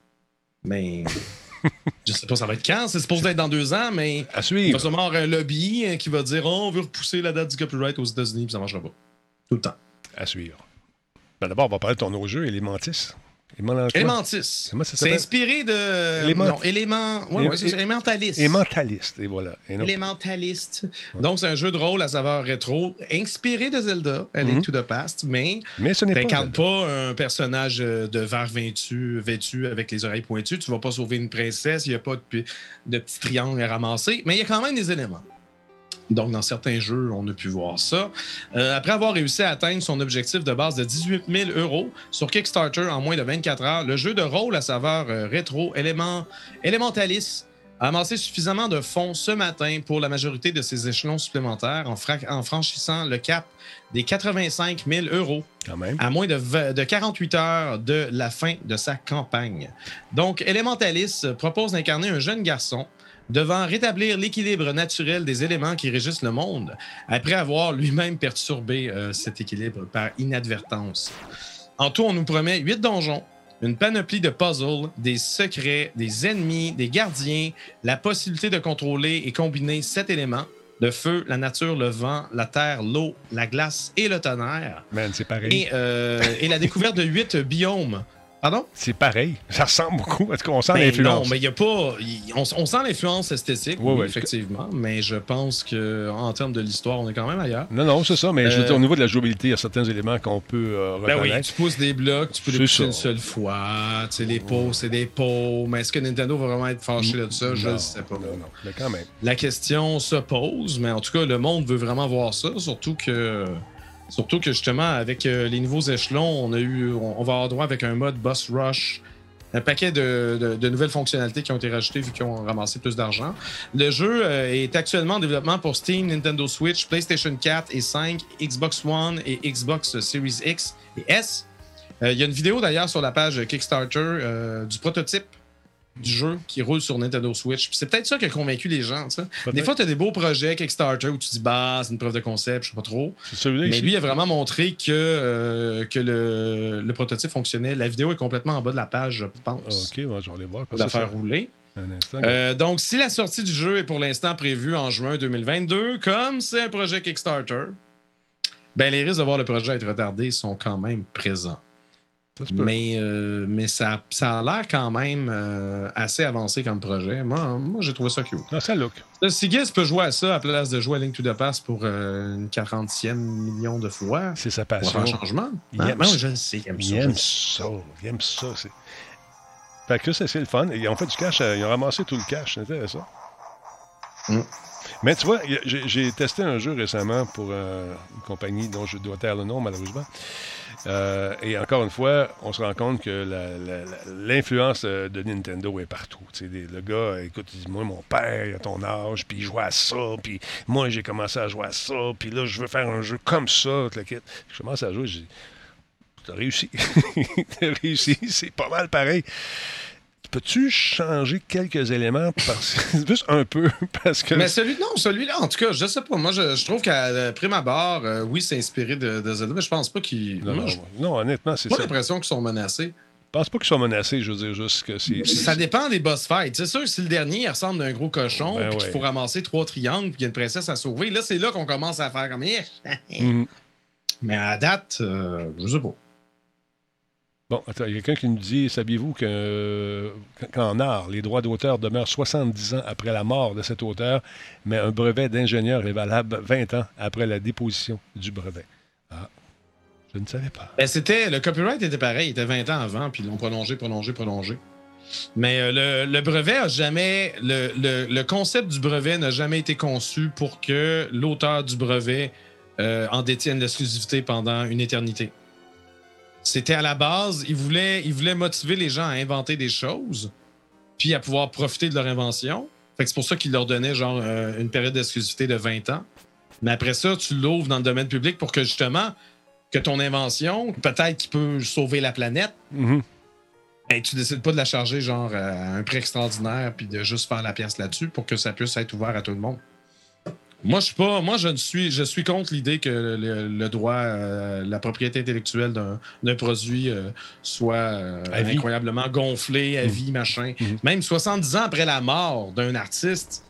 Mais. [LAUGHS] Je sais pas, ça va être quand? C'est supposé être dans deux ans, mais À il va sûrement avoir un lobby euh, qui va dire oh, on veut repousser la date du copyright aux États-Unis, puis ça marchera pas. Tout le temps. À suivre. Ben, d'abord, on va parler de ton autre jeu, Elementis. Elementis. C'est inspiré de. Élément- Non, élément. Ouais, ouais, élémentaliste. Et voilà. Et. Donc, c'est un jeu de rôle à saveur rétro, inspiré de Zelda, A Link Mhm. to the Past, mais Mais ce n'est pas. pas un personnage euh, de verre vêtu, vêtu avec les oreilles pointues. Tu vas pas sauver une princesse, il n'y a pas de, de petits triangles à ramasser, mais il y a quand même des éléments. Donc, dans certains jeux, on a pu voir ça. Euh, après avoir réussi à atteindre son objectif de base de 18 000 euros sur Kickstarter en moins de 24 heures, le jeu de rôle à saveur euh, rétro Elementalis a amassé suffisamment de fonds ce matin pour la majorité de ses échelons supplémentaires en, fra- en franchissant le cap des 85 000 euros Quand même. à moins de, de 48 heures de la fin de sa campagne. Donc, Elementalis propose d'incarner un jeune garçon devant rétablir l'équilibre naturel des éléments qui régissent le monde, après avoir lui-même perturbé euh, cet équilibre par inadvertance. En tout, on nous promet huit donjons, une panoplie de puzzles, des secrets, des ennemis, des gardiens, la possibilité de contrôler et combiner sept éléments le feu, la nature, le vent, la terre, l'eau, la glace et le tonnerre. Man, c'est pareil. Et, euh, et la découverte de huit biomes. Pardon? C'est pareil. Ça ressemble beaucoup. Est-ce qu'on sent Ben l'influence? non, mais il y a pas. on, on sent l'influence esthétique, oui, effectivement, mais je pense que en termes de l'histoire, on est quand même ailleurs. Non, non, c'est ça, mais je veux Euh, dire, au niveau de la jouabilité, il y a certains éléments qu'on peut euh, Ben oui, reconnaître. tu pousses des blocs, tu peux les pousser ça. une seule fois. Tu sais, les pots, c'est des pots. Mais est-ce que Nintendo va vraiment être fâché de ça? Je ne sais pas. Non, non, mais quand même. La question se pose, mais en tout cas, le monde veut vraiment voir ça, surtout que. Surtout que justement, avec euh, les nouveaux échelons, on a eu, on, va avoir droit avec un mode boss rush, un paquet de, nouvelles fonctionnalités qui ont été rajoutées vu qu'ils ont ramassé plus d'argent. Le jeu euh, est actuellement en développement pour Steam, Nintendo Switch, PlayStation 4 et 5, Xbox One et Xbox Series X et S. Euh, Il y a une vidéo d'ailleurs sur la page Kickstarter du prototype du jeu qui roule sur Nintendo Switch. C'est peut-être ça qui a convaincu les gens. Des fois, tu as des beaux projets Kickstarter où tu dis, bah, c'est une preuve de concept, je sais pas trop. Mais lui, il a vraiment montré que, euh, que le, le prototype fonctionnait. La vidéo est complètement en bas de la page, je pense. ok, je vais aller voir. Parce la faire rouler. Euh, donc, si la sortie du jeu est pour l'instant prévue en juin 2022, comme c'est un projet Kickstarter, ben, les risques de voir le projet être retardé sont quand même présents. Mais, euh, mais ça, ça a l'air quand même euh, assez avancé comme projet. Moi, moi j'ai trouvé ça cute. Ça look. Là, Si Giz peut jouer à ça à place de jouer à Link to the Past pour euh, une 40e million de fois, C'est sa passion. un changement. Il Hein? aime oui, ça. je le sais, il aime Il ça. aime ça. Il aime ça. Fait que ça, c'est le fun. Ils ont fait du cash. euh, Ils ont ramassé tout le cash. C'est intéressant. Mm. Mais tu vois, j'ai testé un jeu récemment pour euh, une compagnie dont je dois taire le nom, malheureusement. Euh, et encore une fois, on se rend compte que l'influence euh, de Nintendo est partout. Le gars, écoute, il dit Moi, mon père, il a ton âge, puis il joue à ça, puis moi, j'ai commencé à jouer à ça, puis là, je veux faire un jeu comme ça. Je commence à jouer, je dis T'as réussi. [LAUGHS] T'as réussi. C'est pas mal pareil. Peux-tu changer quelques éléments? Parce... [LAUGHS] Juste un peu, parce que... Mais celui non, celui-là, en tout cas, je sais pas. Moi, je, je trouve qu'à euh, prime abord, euh, oui, c'est inspiré de, de Zelda, mais je pense pas qu'ils. Non, moi, non, j'ai non, honnêtement, c'est pas ça. Je l'impression qu'ils sont menacés. pense pas qu'ils soient menacés, je veux dire juste que c'est... Ça dépend des boss fights. C'est sûr si le dernier il ressemble d'un gros cochon, Ben puis qu'il ouais. faut ramasser trois triangles, puis qu'il y a une princesse à sauver, là, c'est là qu'on commence à faire comme. Eh. [LAUGHS] Mhm. Mais à date, euh, je sais pas. Bon, attends, il y a quelqu'un qui nous dit, saviez-vous que, qu'en art, les droits d'auteur demeurent 70 ans après la mort de cet auteur, mais un brevet d'ingénieur est valable 20 ans après la déposition du brevet? Ah, je ne savais pas. Ben, c'était, le copyright était pareil, il était 20 ans avant, puis ils l'ont prolongé, prolongé, prolongé. Mais euh, le, brevet a jamais. Le concept du brevet n'a jamais été conçu pour que l'auteur du brevet euh, en détienne l'exclusivité pendant une éternité. C'était à la base, il voulait, il voulait motiver les gens à inventer des choses, puis à pouvoir profiter de leur invention. Fait que c'est pour ça qu'il leur donnait genre euh, une période d'exclusivité de 20 ans. Mais après ça, tu l'ouvres dans le domaine public pour que justement, que ton invention, peut-être qu'il peut sauver la planète, ben, tu décides pas de la charger genre à un prix extraordinaire puis de juste faire la pièce là-dessus pour que ça puisse être ouvert à tout le monde. Moi, je suis pas. Moi, je ne suis. Je suis contre l'idée que le, le droit, euh, la propriété intellectuelle d'un produit euh, soit euh, À vie. incroyablement gonflé à Mhm. vie, machin. Mhm. Même 70 ans après la mort d'un artiste.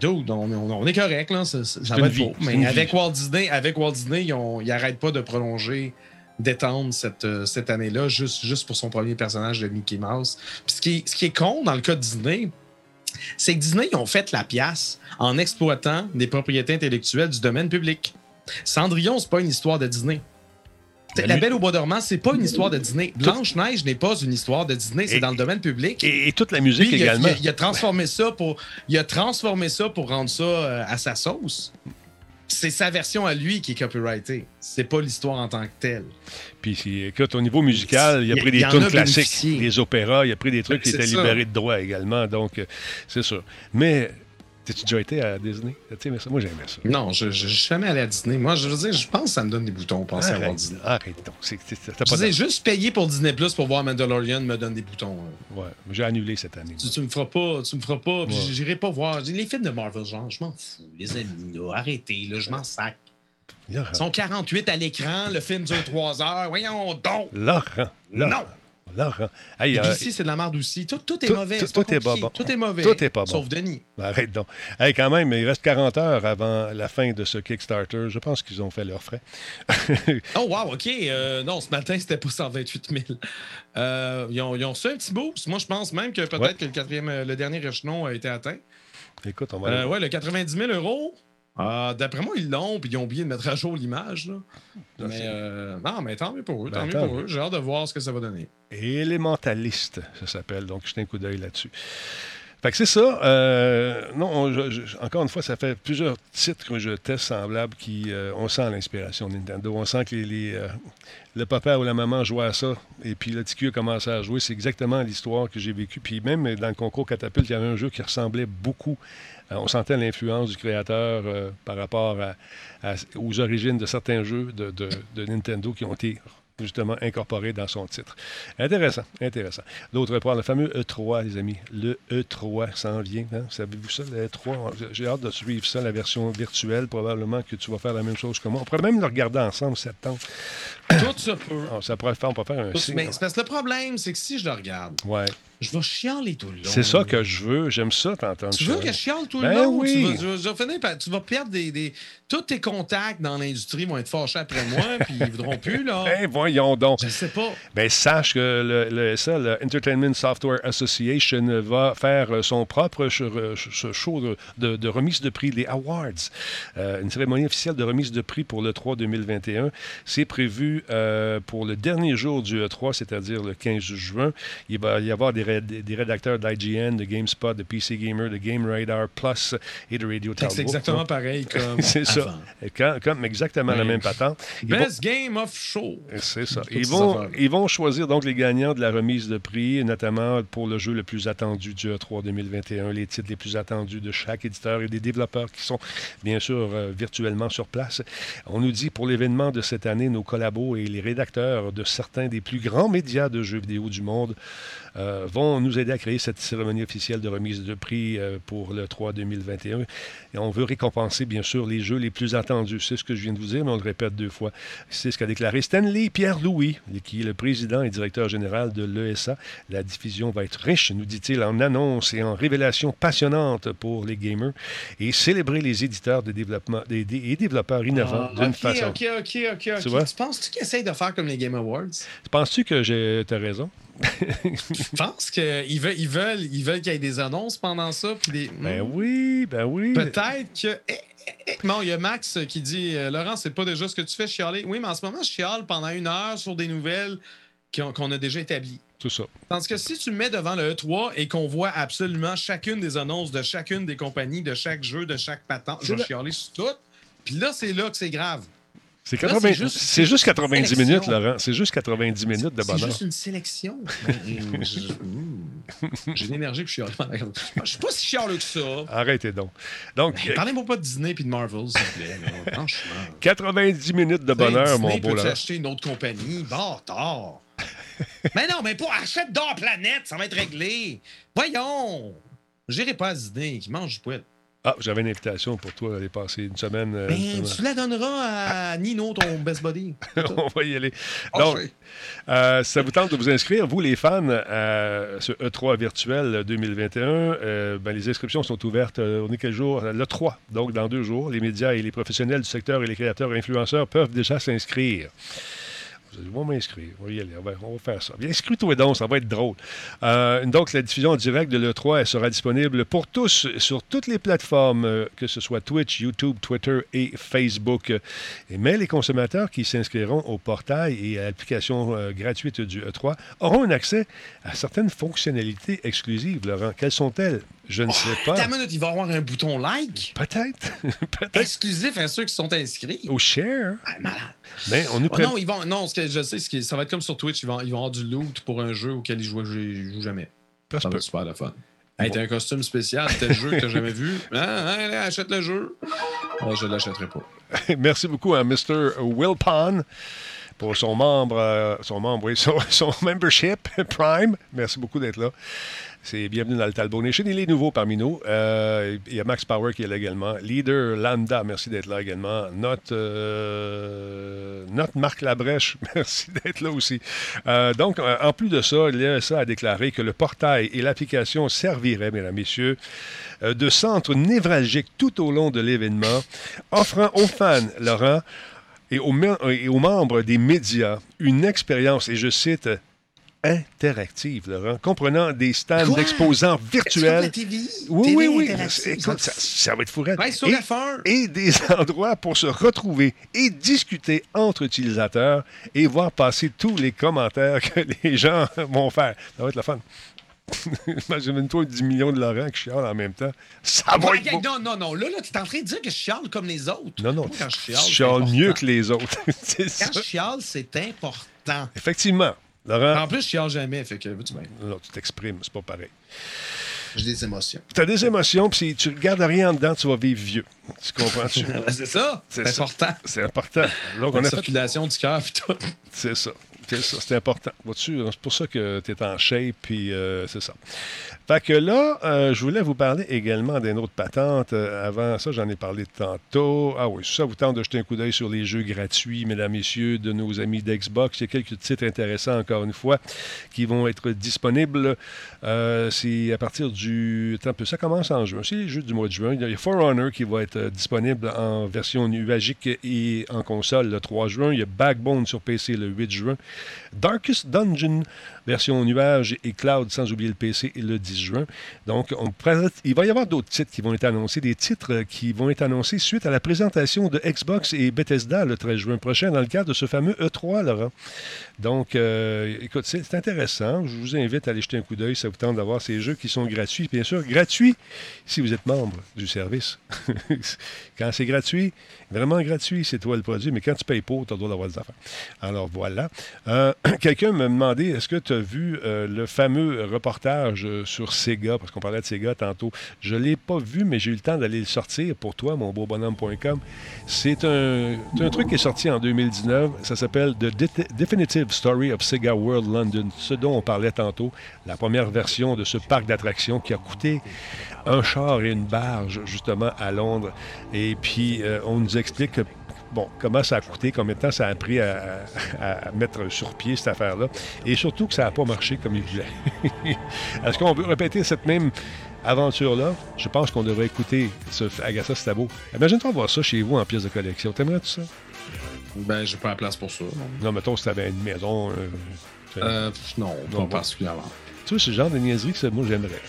Dude, on, on- on est correct, là. Ça, ça- va une être vie, beau. Mais avec vie. Walt Disney, avec Walt Disney, ils, ont- ils arrêtent pas de prolonger, d'étendre cette, cette année-là juste, juste pour son premier personnage de Mickey Mouse. Puis ce qui, est, ce qui est con dans le cas de Disney, c'est que Disney, ils ont fait la pièce en exploitant des propriétés intellectuelles du domaine public. Cendrillon, c'est pas une histoire de Disney. La Belle au Bois dormant, c'est pas une histoire de Disney. Blanche-Neige n'est pas une histoire de Disney, c'est dans le domaine public. Et, toute la musique également. Il a, transformé ça pour, il a transformé ça pour rendre ça euh, à sa sauce. C'est sa version à lui qui est copyrightée. C'est pas l'histoire en tant que telle. Puis, écoute, au niveau musical, il a pris des tunes classiques, des opéras, il a pris des trucs qui étaient libérés de droit également. Donc, euh, c'est sûr. Mais T'as-tu déjà été à Disney? Moi, j'aimais ça. Non, je n'ai jamais allé à Disney. Moi, je veux dire, je pense que ça me donne des boutons penser à Disney. Arrête donc. C'est, je veux juste payer pour Disney Plus pour voir Mandalorian me donne des boutons. Ouais, j'ai annulé cette année. Tu, me feras pas, tu me feras pas. J'irai pas voir. Les films de Marvel, genre, je m'en fous. Les amis, là, arrêtez, là, je m'en sac. Ils sont 48 à l'écran, le film dure 3 heures. Voyons donc. Laurent. Laurent. Non. Hey, euh, ici, c'est de la merde aussi. Tout, tout est mauvais. Tout, tout est, pas bon. Tout est mauvais. Tout est pas bon. Sauf Denis. Ben, arrête donc. Hey, quand même, il reste 40 heures avant la fin de ce Kickstarter. Je pense qu'ils ont fait leurs frais. [LAUGHS] oh, wow, OK. Euh, non, ce matin, c'était pas 128 000. Euh, ils, ont, ils ont reçu un petit boost. Moi, je pense même que peut-être que le, quatrième, le dernier échelon a été atteint. Écoute, on va. ouais, le 90 000 euros. Ah, d'après moi, ils l'ont, puis ils ont oublié de mettre à jour l'image. Mais euh, non, mais tant mieux pour eux. Tant ben, mieux pour eux. J'ai hâte de voir ce que ça va donner. Élémentaliste, ça s'appelle. Donc, jetez un coup d'œil là-dessus. Fait que c'est ça. Euh, non, encore une fois, ça fait plusieurs titres que je teste semblables qui. Euh, on sent l'inspiration de Nintendo. On sent que les, le papa ou la maman jouait à ça. Et puis le petit a commencé à jouer. C'est exactement l'histoire que j'ai vécue. Puis même dans le concours Catapulte, il y avait un jeu qui ressemblait beaucoup on sentait l'influence du créateur euh, par rapport aux origines de certains jeux de, Nintendo qui ont été justement incorporés dans son titre. Intéressant, intéressant. D'autre part, le fameux E3, les amis. Le E3 s'en vient. Hein? Savez-vous ça, le E3? J'ai hâte de suivre ça, la version virtuelle. Probablement que tu vas faire la même chose que moi. On pourrait même le regarder ensemble septembre. Tout ça peut. [COUGHS] Ça pourrait faire, on peut faire un Mais parce que le problème, c'est que si je le regarde, ouais je vais chialer tout le long. C'est ça que je veux. J'aime ça, t'entends. Tu veux que je chiale tout le ben long? Oui. Tu, vas, tu, vas, perdre des, Tous tes contacts dans l'industrie vont être fâchés après moi, [LAUGHS] puis ils ne voudront plus, là. Ben voyons donc. Je ne sais pas. Ben sache que le, le, ça, le Entertainment Software Association va faire son propre show de, de, remise de prix, les Awards. Euh, une cérémonie officielle de remise de prix pour le 3 2021. C'est prévu euh, pour le dernier jour du E3, c'est-à-dire le 15 juin. Il va y avoir des des rédacteurs d'IGN, de GameSpot, de PC Gamer, de Game Radar Plus et de Radio Talbot. C'est exactement pareil [LAUGHS] comme C'est ça. Comme, exactement la même patente. Best Game of Show. C'est ça. Ils vont, ils vont choisir donc les gagnants de la remise de prix, notamment pour le jeu le plus attendu du E3 2021, les titres les plus attendus de chaque éditeur et des développeurs qui sont bien sûr euh, virtuellement sur place. On nous dit pour l'événement de cette année, nos collabos et les rédacteurs de certains des plus grands médias de jeux vidéo du monde euh, vont nous aider à créer cette cérémonie officielle de remise de prix euh, pour le 3 2021. Et on veut récompenser, bien sûr, les jeux les plus attendus. C'est ce que je viens de vous dire, mais on le répète deux fois. C'est ce qu'a déclaré Stanley Pierre-Louis, qui est le président et directeur général de l'ESA. La diffusion va être riche, nous dit-il, en annonces et en révélations passionnantes pour les gamers et célébrer les éditeurs de développement des, et développeurs innovants ah, d'une façon. OK, OK, OK. Tu, tu penses-tu qu'ils essayent de faire comme les Game Awards? Penses-tu que j'ai raison? Je pense qu'ils veulent, ils veulent, ils veulent qu'il y ait des annonces pendant ça. Puis Ben hmm. oui, ben oui. Peut-être que. Eh, eh, eh. Bon, il y a Max qui dit euh, Laurent, c'est pas déjà ce que tu fais chialer. Oui, mais en ce moment, je chiale pendant une heure sur des nouvelles qu'on a déjà établies. Tout ça. Tandis que si tu me mets devant le E3 et qu'on voit absolument chacune des annonces de chacune des compagnies, de chaque jeu, de chaque patente, je vais chialer sur tout. Puis là, c'est là que c'est grave. C'est juste, 90 minutes, Laurent. C'est juste 90 minutes de bonheur. C'est juste une sélection. [LAUGHS] J'ai l'énergie que je suis Je suis pas si chialeux que ça. Arrêtez donc. donc Parlez-moi pas de Disney et de Marvel, s'il vous plaît. [LAUGHS] Franchement. 90 minutes de bonheur, mon beau Laurent. acheter une autre compagnie? Bâtard. mais non, mais pour acheter d'or planète, ça va être réglé. Voyons. J'irai pas à Disney qui mange du poète. Ah, j'avais une invitation pour toi d'aller passer une semaine. Euh, ben, tu la donneras à Nino, ton best buddy. [LAUGHS] On va y aller. Ah, Donc, euh, ça vous tente de vous inscrire, vous les fans, à ce E3 virtuel 2021. Euh, ben, les inscriptions sont ouvertes. on est quel jour? Le 3, donc dans deux jours. Les médias et les professionnels du secteur et les créateurs et influenceurs peuvent déjà s'inscrire. Ils vont m'inscrire. On va y aller. On va, on va faire ça. Bien, inscris-toi donc, ça va être drôle. Euh, donc, la diffusion directe de l'E3 elle sera disponible pour tous sur toutes les plateformes, euh, que ce soit Twitch, YouTube, Twitter et Facebook. Mais les consommateurs qui s'inscriront au portail et à l'application euh, gratuite du E3 auront un accès à certaines fonctionnalités exclusives, Laurent. Quelles sont-elles? Je ne sais pas. Minute, il va y avoir un bouton like? Peut-être. [LAUGHS] Exclusif à ceux qui sont inscrits. Au share. Ah, malade. Mais on nous Oh, pré- non, ils vont, non, ce que je sais, c'est que ça va être comme sur Twitch. Ils vont, ils vont avoir du loot pour un jeu auquel ils jouent, ils jouent jamais. Ça Ça va être super le fun. Hey, t'as un costume spécial, tel jeu que t'as jamais vu? [LAUGHS] Hein, hein, allez, achète le jeu. Oh, je l'achèterai pas. [LAUGHS] Merci beaucoup à Mr. Wilpon pour son membre, euh, son membre, oui, son, son membership Prime. Merci beaucoup d'être là. C'est bienvenue dans le Talbot Nation. Il est nouveau parmi nous. Euh, il y a Max Power qui est là également. Leader Lambda, merci d'être là également. Notre, euh, notre Marc Labrèche, [LAUGHS] merci d'être là aussi. Euh, donc, en plus de ça, l'ESA a déclaré que le portail et l'application serviraient, mesdames, messieurs, de centre névralgique tout au long de l'événement, offrant aux fans, Laurent, et aux membres des médias une expérience, et je cite, interactive, Laurent, comprenant des stands d'exposants virtuels. La? Oui, oui, oui. Écoute, ça, ça va être fou. raide. Ouais, Et- F1. et des [LAUGHS] endroits pour se retrouver et discuter entre utilisateurs et voir passer tous les commentaires que [LAUGHS] les gens vont faire. Ça va être le fun. [LAUGHS] Imagine-toi 10 millions de Laurent qui chialent en même temps. Ça va Ouais, être beau. non, non, non. Là, là tu es en train de dire que je chiale comme les autres. Non, non, Moi, quand je tu chiale, chiales important. mieux que les autres. C'est ça. Quand je chiale, c'est important. Effectivement. Laurent, En plus, je chiale jamais, fait que tu non, tu t'exprimes, c'est pas pareil. J'ai des émotions. Tu as des émotions, puis si tu ne gardes rien en dedans, tu vas vivre vieux. Tu comprends-tu? [LAUGHS] c'est ça. C'est important. C'est important. Donc, on La a fait circulation du cœur, puis tout. C'est ça. C'est important. Vois-tu, c'est pour ça que tu es en shape, puis euh, c'est ça. Fait que là, euh, je voulais vous parler également d'une autre patente. Euh, avant ça, j'en ai parlé tantôt. Ah oui, ça vous tente de jeter un coup d'œil sur les jeux gratuits, mesdames, messieurs, de nos amis d'Xbox. Il y a quelques titres intéressants, encore une fois, qui vont être disponibles. C'est à partir du... Ça commence en juin. C'est les jeux du mois de juin. Il y a For Honor qui va être disponible en version nuagique et en console le 3 juin. Il y a Backbone sur PC le 8 juin. Darkest Dungeon, version nuage et cloud, sans oublier le PC, le 10 juin. Donc, on présente- il va y avoir d'autres titres qui vont être annoncés, des titres qui vont être annoncés suite à la présentation de Xbox et Bethesda le 13 juin prochain dans le cadre de ce fameux E3, Laurent. Donc, euh, écoute, c'est intéressant. Je vous invite à aller jeter un coup d'œil. Ça vous tente d'avoir ces jeux qui sont gratuits. Bien sûr, gratuits si vous êtes membre du service. [LAUGHS] quand c'est gratuit, vraiment gratuit, c'est toi le produit. Mais quand tu payes pour, tu as le droit d'avoir des affaires. Alors, voilà. Euh, [CLEARS THROAT] Quelqu'un m'a demandé est-ce que tu vu euh, le fameux reportage euh, sur Sega Parce qu'on parlait de Sega tantôt. Je ne l'ai pas vu, mais j'ai eu le temps d'aller le sortir pour toi, mon beau bonhomme.com. C'est un, truc qui est sorti en 2019. Ça s'appelle The Definitive Story of Sega World London, ce dont on parlait tantôt, la première version de ce parc d'attractions qui a coûté un char et une barge, justement, à Londres. Et puis, euh, on nous explique que, bon, comment ça a coûté, combien de temps ça a pris à, à- à mettre sur pied cette affaire-là, et surtout que ça n'a pas marché comme il voulait. [LAUGHS] Est-ce qu'on veut répéter cette même aventure-là? Je pense qu'on devrait écouter ce Agatha Stabo. Imagine-toi voir ça chez vous en pièces de collection. T'aimerais tout ça? Ben, j'ai pas la place pour ça. Non, mettons, si t'avais une maison... euh. Euh, pff, non, pas Non, particulièrement. tu vois, c'est le genre de niaiserie que moi, j'aimerais.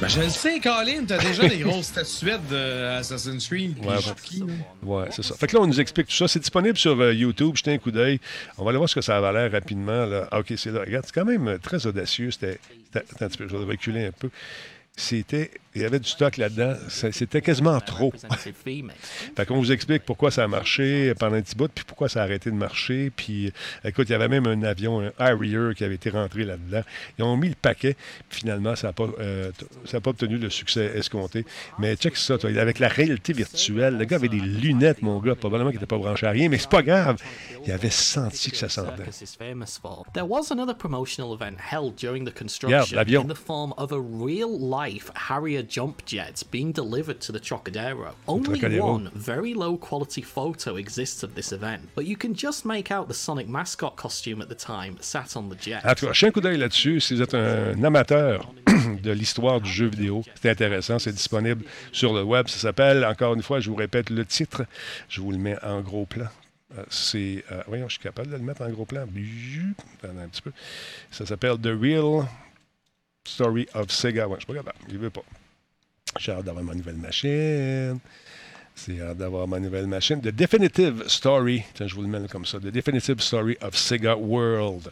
Ben, je le sais, Colin, t'as déjà des grosses statuettes de Assassin's Creed. Ouais, ouais. c'est ça. Fait que là, on nous explique tout ça. C'est disponible sur euh, YouTube. Jetez un coup d'œil. On va aller voir ce que ça va l'air rapidement. Là. Ah, OK, c'est là. Regarde, c'est quand même euh, très audacieux. C'était. Attends je vais reculer un peu. C'était. Il y avait du stock là-dedans. C'était quasiment trop. [LAUGHS] Fait qu'on vous explique pourquoi ça a marché pendant un petit bout, puis pourquoi ça a arrêté de marcher. Puis, euh, écoute, il y avait même un avion, un Harrier, qui avait été rentré là-dedans. Ils ont mis le paquet, puis finalement, ça n'a pas, euh, t- ça a pas obtenu le succès escompté. Mais check ça, toi, avec la réalité virtuelle, le gars avait des lunettes, mon gars, probablement qu'il n'était pas branché à rien, mais c'est pas grave. Il avait senti que ça sentait. There was another promotional event held during the construction l'avion. Jump jet being delivered to the Trocadero. Only Trocadero. one very low-quality photo exists of this event, but you can just make out the Sonic mascot costume at the time sat on the jet. En tout cas, un coup d'œil là-dessus. Si vous êtes un amateur [CLEARS THROAT] de l'histoire du jeu vidéo, c'est intéressant. C'est disponible sur le web. Ça s'appelle, encore une fois, je vous répète le titre. Je vous le mets en gros plan. Euh, c'est. euh, voyons, je suis capable de le mettre en gros plan. Attends un petit peu. Ça s'appelle The Real Story of Sega. Ouais, je suis pas capable. Il veut pas. J'ai hâte d'avoir ma nouvelle machine. C'est hâte d'avoir ma nouvelle machine. The Definitive Story. Tiens, je vous le mets comme ça. The Definitive Story of Sega World.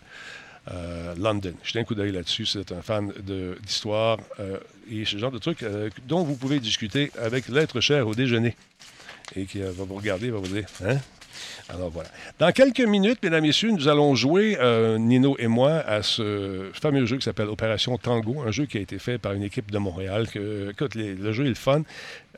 Euh, London. Jetez un coup d'œil là-dessus. C'est un fan d'histoire euh, et ce genre de truc euh, dont vous pouvez discuter avec l'être cher au déjeuner et qui euh, va vous regarder, va vous dire Hein? Alors voilà. Dans quelques minutes, mesdames et messieurs, nous allons jouer, euh, Nino et moi, à ce fameux jeu qui s'appelle Opération Tango, un jeu qui a été fait par une équipe de Montréal. Que, écoute, les- le jeu est le fun.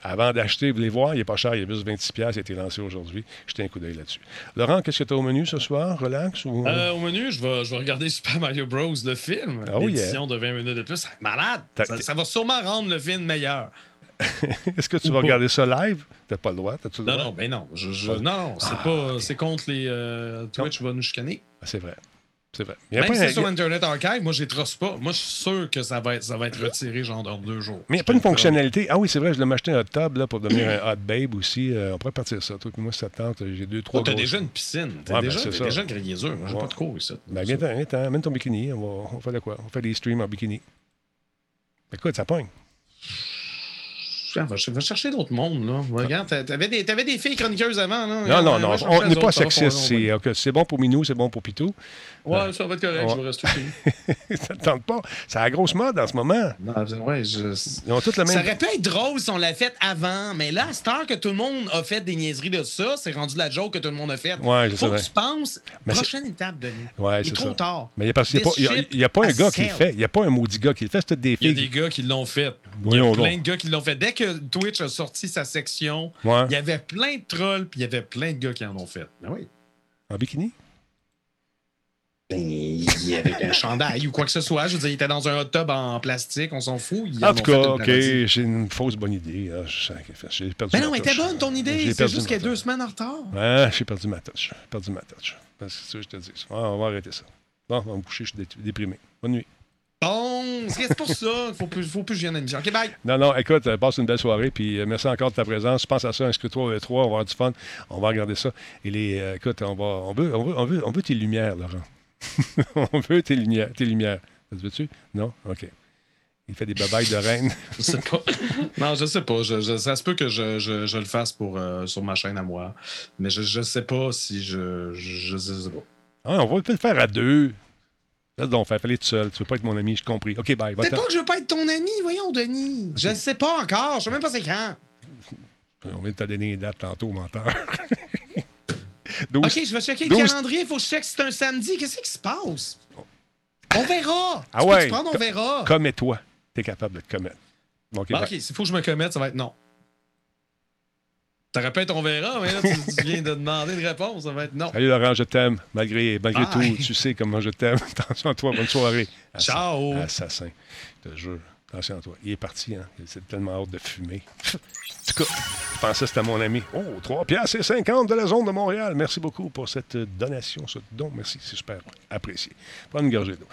Avant d'acheter, vous voulez voir, il n'est pas cher, il est juste 26$, piastres, il a été lancé aujourd'hui. Jetez un coup d'œil là-dessus. Laurent, qu'est-ce que tu as au menu ce soir? Relax ou... Euh, au menu, je vais, je vais regarder Super Mario Bros. le film. Oh, L'édition de 20 minutes de plus. Malade! Ça va sûrement rendre le film meilleur. [LAUGHS] Est-ce que tu vas regarder ça live? T'as pas le droit? T'as-tu le Non, droit? non, ben non. Je, je- Ah. non, non, c'est pas. C'est contre les. euh, Twitch va nous chicaner. Ah, c'est vrai. C'est vrai. Il y a Même pas si c'est sur Internet Archive, moi, je les trosse pas. Moi, je suis sûr que ça va être, ça va être retiré, genre, dans deux jours. Mais il n'y a pas une fonctionnalité. Ah oui, c'est vrai, je l'ai acheté un hot tub là, pour devenir un hot babe aussi. Euh, on pourrait partir ça. Toi, puis moi, ça te tente. J'ai deux, trois. Oh, t'as déjà une piscine. T'as Ouais, ben, déjà, une grillésure. Moi, j'ai Ouais. pas de cours ici. Ben, viens, viens, t'en, amène ton bikini. On va, on fait de quoi? On fait des streams en bikini. Écoute, ça pogne. Tiens, va, va chercher d'autres mondes, là. Regarde, t'a- t'avais des, t'avais des filles chroniqueuses avant, là. Non, non, non. On n'est pas sexiste. on- C'est, c'est bon pour Minou, c'est bon pour Pitou. Ouais, ça va être correct, Ouais. je vais rester chez [LAUGHS] ça ne tente pas? C'est la grosse mode en ce moment. Non, ouais, je... Ils ont tous le Ça aurait pu être drôle si on l'a fait avant, mais là, à cette heure que tout le monde a fait des niaiseries de ça, c'est rendu la joke que tout le monde a faite. Ouais, je Faut que tu penses, Mais c'est- prochaine étape, Denis. Ouais, Il est c'est trop ça. tard. Mais il n'y a, pas- un gars qui le fait. Il n'y a pas un maudit gars qui le fait. C'est toutes des Il y a filles. des gars qui l'ont fait. Il y a plein de gars qui l'ont fait. Dès que Twitch a sorti sa section, Ouais. il y avait plein de trolls, puis il y avait plein de gars qui en ont fait. Ben oui. En bikini? Ben, il y avait un chandail ou quoi que ce soit. Je veux dire, il était dans un hot tub en plastique, on s'en fout. Ils En tout cas, OK, j'ai une fausse bonne idée. Ah, J'ai perdu Ben ma non, elle était bonne ton idée. J'ai C'est perdu juste qu'elle est deux semaines en retard. Ouais, j'ai perdu ma touche. J'ai perdu ma touche. Parce que c'est ça que je te dis. Ouais, on va arrêter ça. Bon, on va me coucher, je suis dé- déprimé. Bonne nuit. Bon, c'est pour ça. Faut plus, faut plus que je vienne à l'émission. OK, bye. Non, non, écoute, euh, passe une belle soirée, puis euh, merci encore de ta présence. Pense à ça, inscris-toi au E3, on va avoir du fun. On va regarder ça. Et les, euh, écoute, on, va, on, veut, on, veut, on, veut, on veut tes lumières, Laurent. [LAUGHS] on veut tes lumières. Tes lumières. Ça te veux-tu? Non? OK. Il fait des babayes de reine. [LAUGHS] Je sais pas. non, je sais pas. Je, je- ça se peut que je, je- je le fasse pour, euh, sur ma chaîne à moi. Mais je, je sais pas si je. Je, je sais pas. Ah, on va peut-être le faire à deux. Laisse donc faire, fallait tout seul. Tu veux pas être mon ami, j'ai compris. OK, bye. Peut-être pas que je veux pas être ton ami, voyons, Denis. Je ne sais pas encore. Je sais même pas c'est quand. On vient de te donner les dates tantôt, menteur. [LAUGHS] 12. OK, je vais checker le 12. calendrier. Il faut que je check si c'est un samedi. Qu'est-ce qui se passe? On verra. Ah Tu ouais. prendre, on verra. Commets-toi. T'es capable de te commettre. OK, Bon, bye. OK, s'il faut que je me commette, ça va être non. Ça répète, on verra, mais là, tu, tu viens de demander une réponse, ça va être non. Salut Laurent, je t'aime. Malgré, malgré tout, tu sais comment je t'aime. [LAUGHS] Attention à toi, bonne soirée. Assa- Ciao. Assassin. Je te jure. Attention à toi. Il est parti, hein. C'est tellement hâte de fumer. En tout cas, je pensais que c'était mon ami. Oh, 3 piastres et 50 de la zone de Montréal. Merci beaucoup pour cette donation, ce don. Merci, c'est super apprécié. Prends une gorgée d'eau.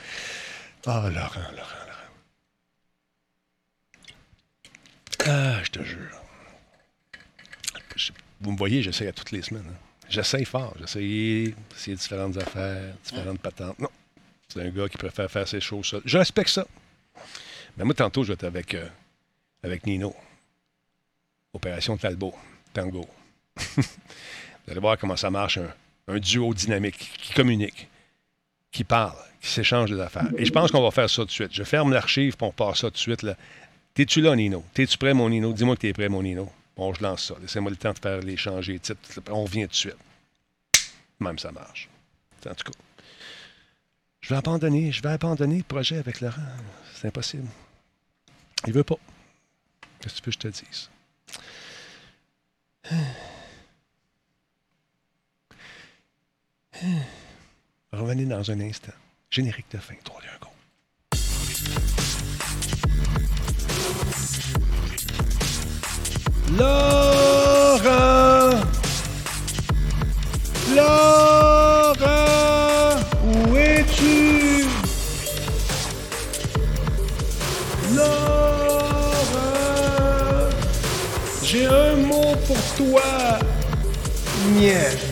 Ah, Laurent, Laurent, Laurent. Ah, je te jure. Je- vous me voyez, j'essaie à toutes les semaines. hein. J'essaie fort. J'essaie d'essayer différentes affaires, différentes patentes. Non. C'est un gars qui préfère faire ses choses seul. Je respecte ça. Mais moi, tantôt, je vais être avec, euh, avec Nino. Opération Talbot. Tango. [LAUGHS] Vous allez voir comment ça marche, un, un duo dynamique qui communique, qui parle, qui s'échange des affaires. Et je pense qu'on va faire ça tout de suite. Je ferme l'archive, puis on part ça tout de suite. T'es-tu là, Nino? T'es-tu prêt, mon Nino? Dis-moi que t'es prêt, mon Nino. Bon, je lance ça. Laissez-moi le temps de faire les changer de titre. On revient tout de suite. Même ça marche. En tout cas. Je vais abandonner, je vais abandonner le projet avec Laurent. C'est impossible. Il veut pas. Qu'est-ce que tu veux que je te dise? Revenez dans un instant. Générique de fin. 3, 2, 1, go. Laurent! Laurent! Où es-tu? Laurent! J'ai un mot pour toi. Niet.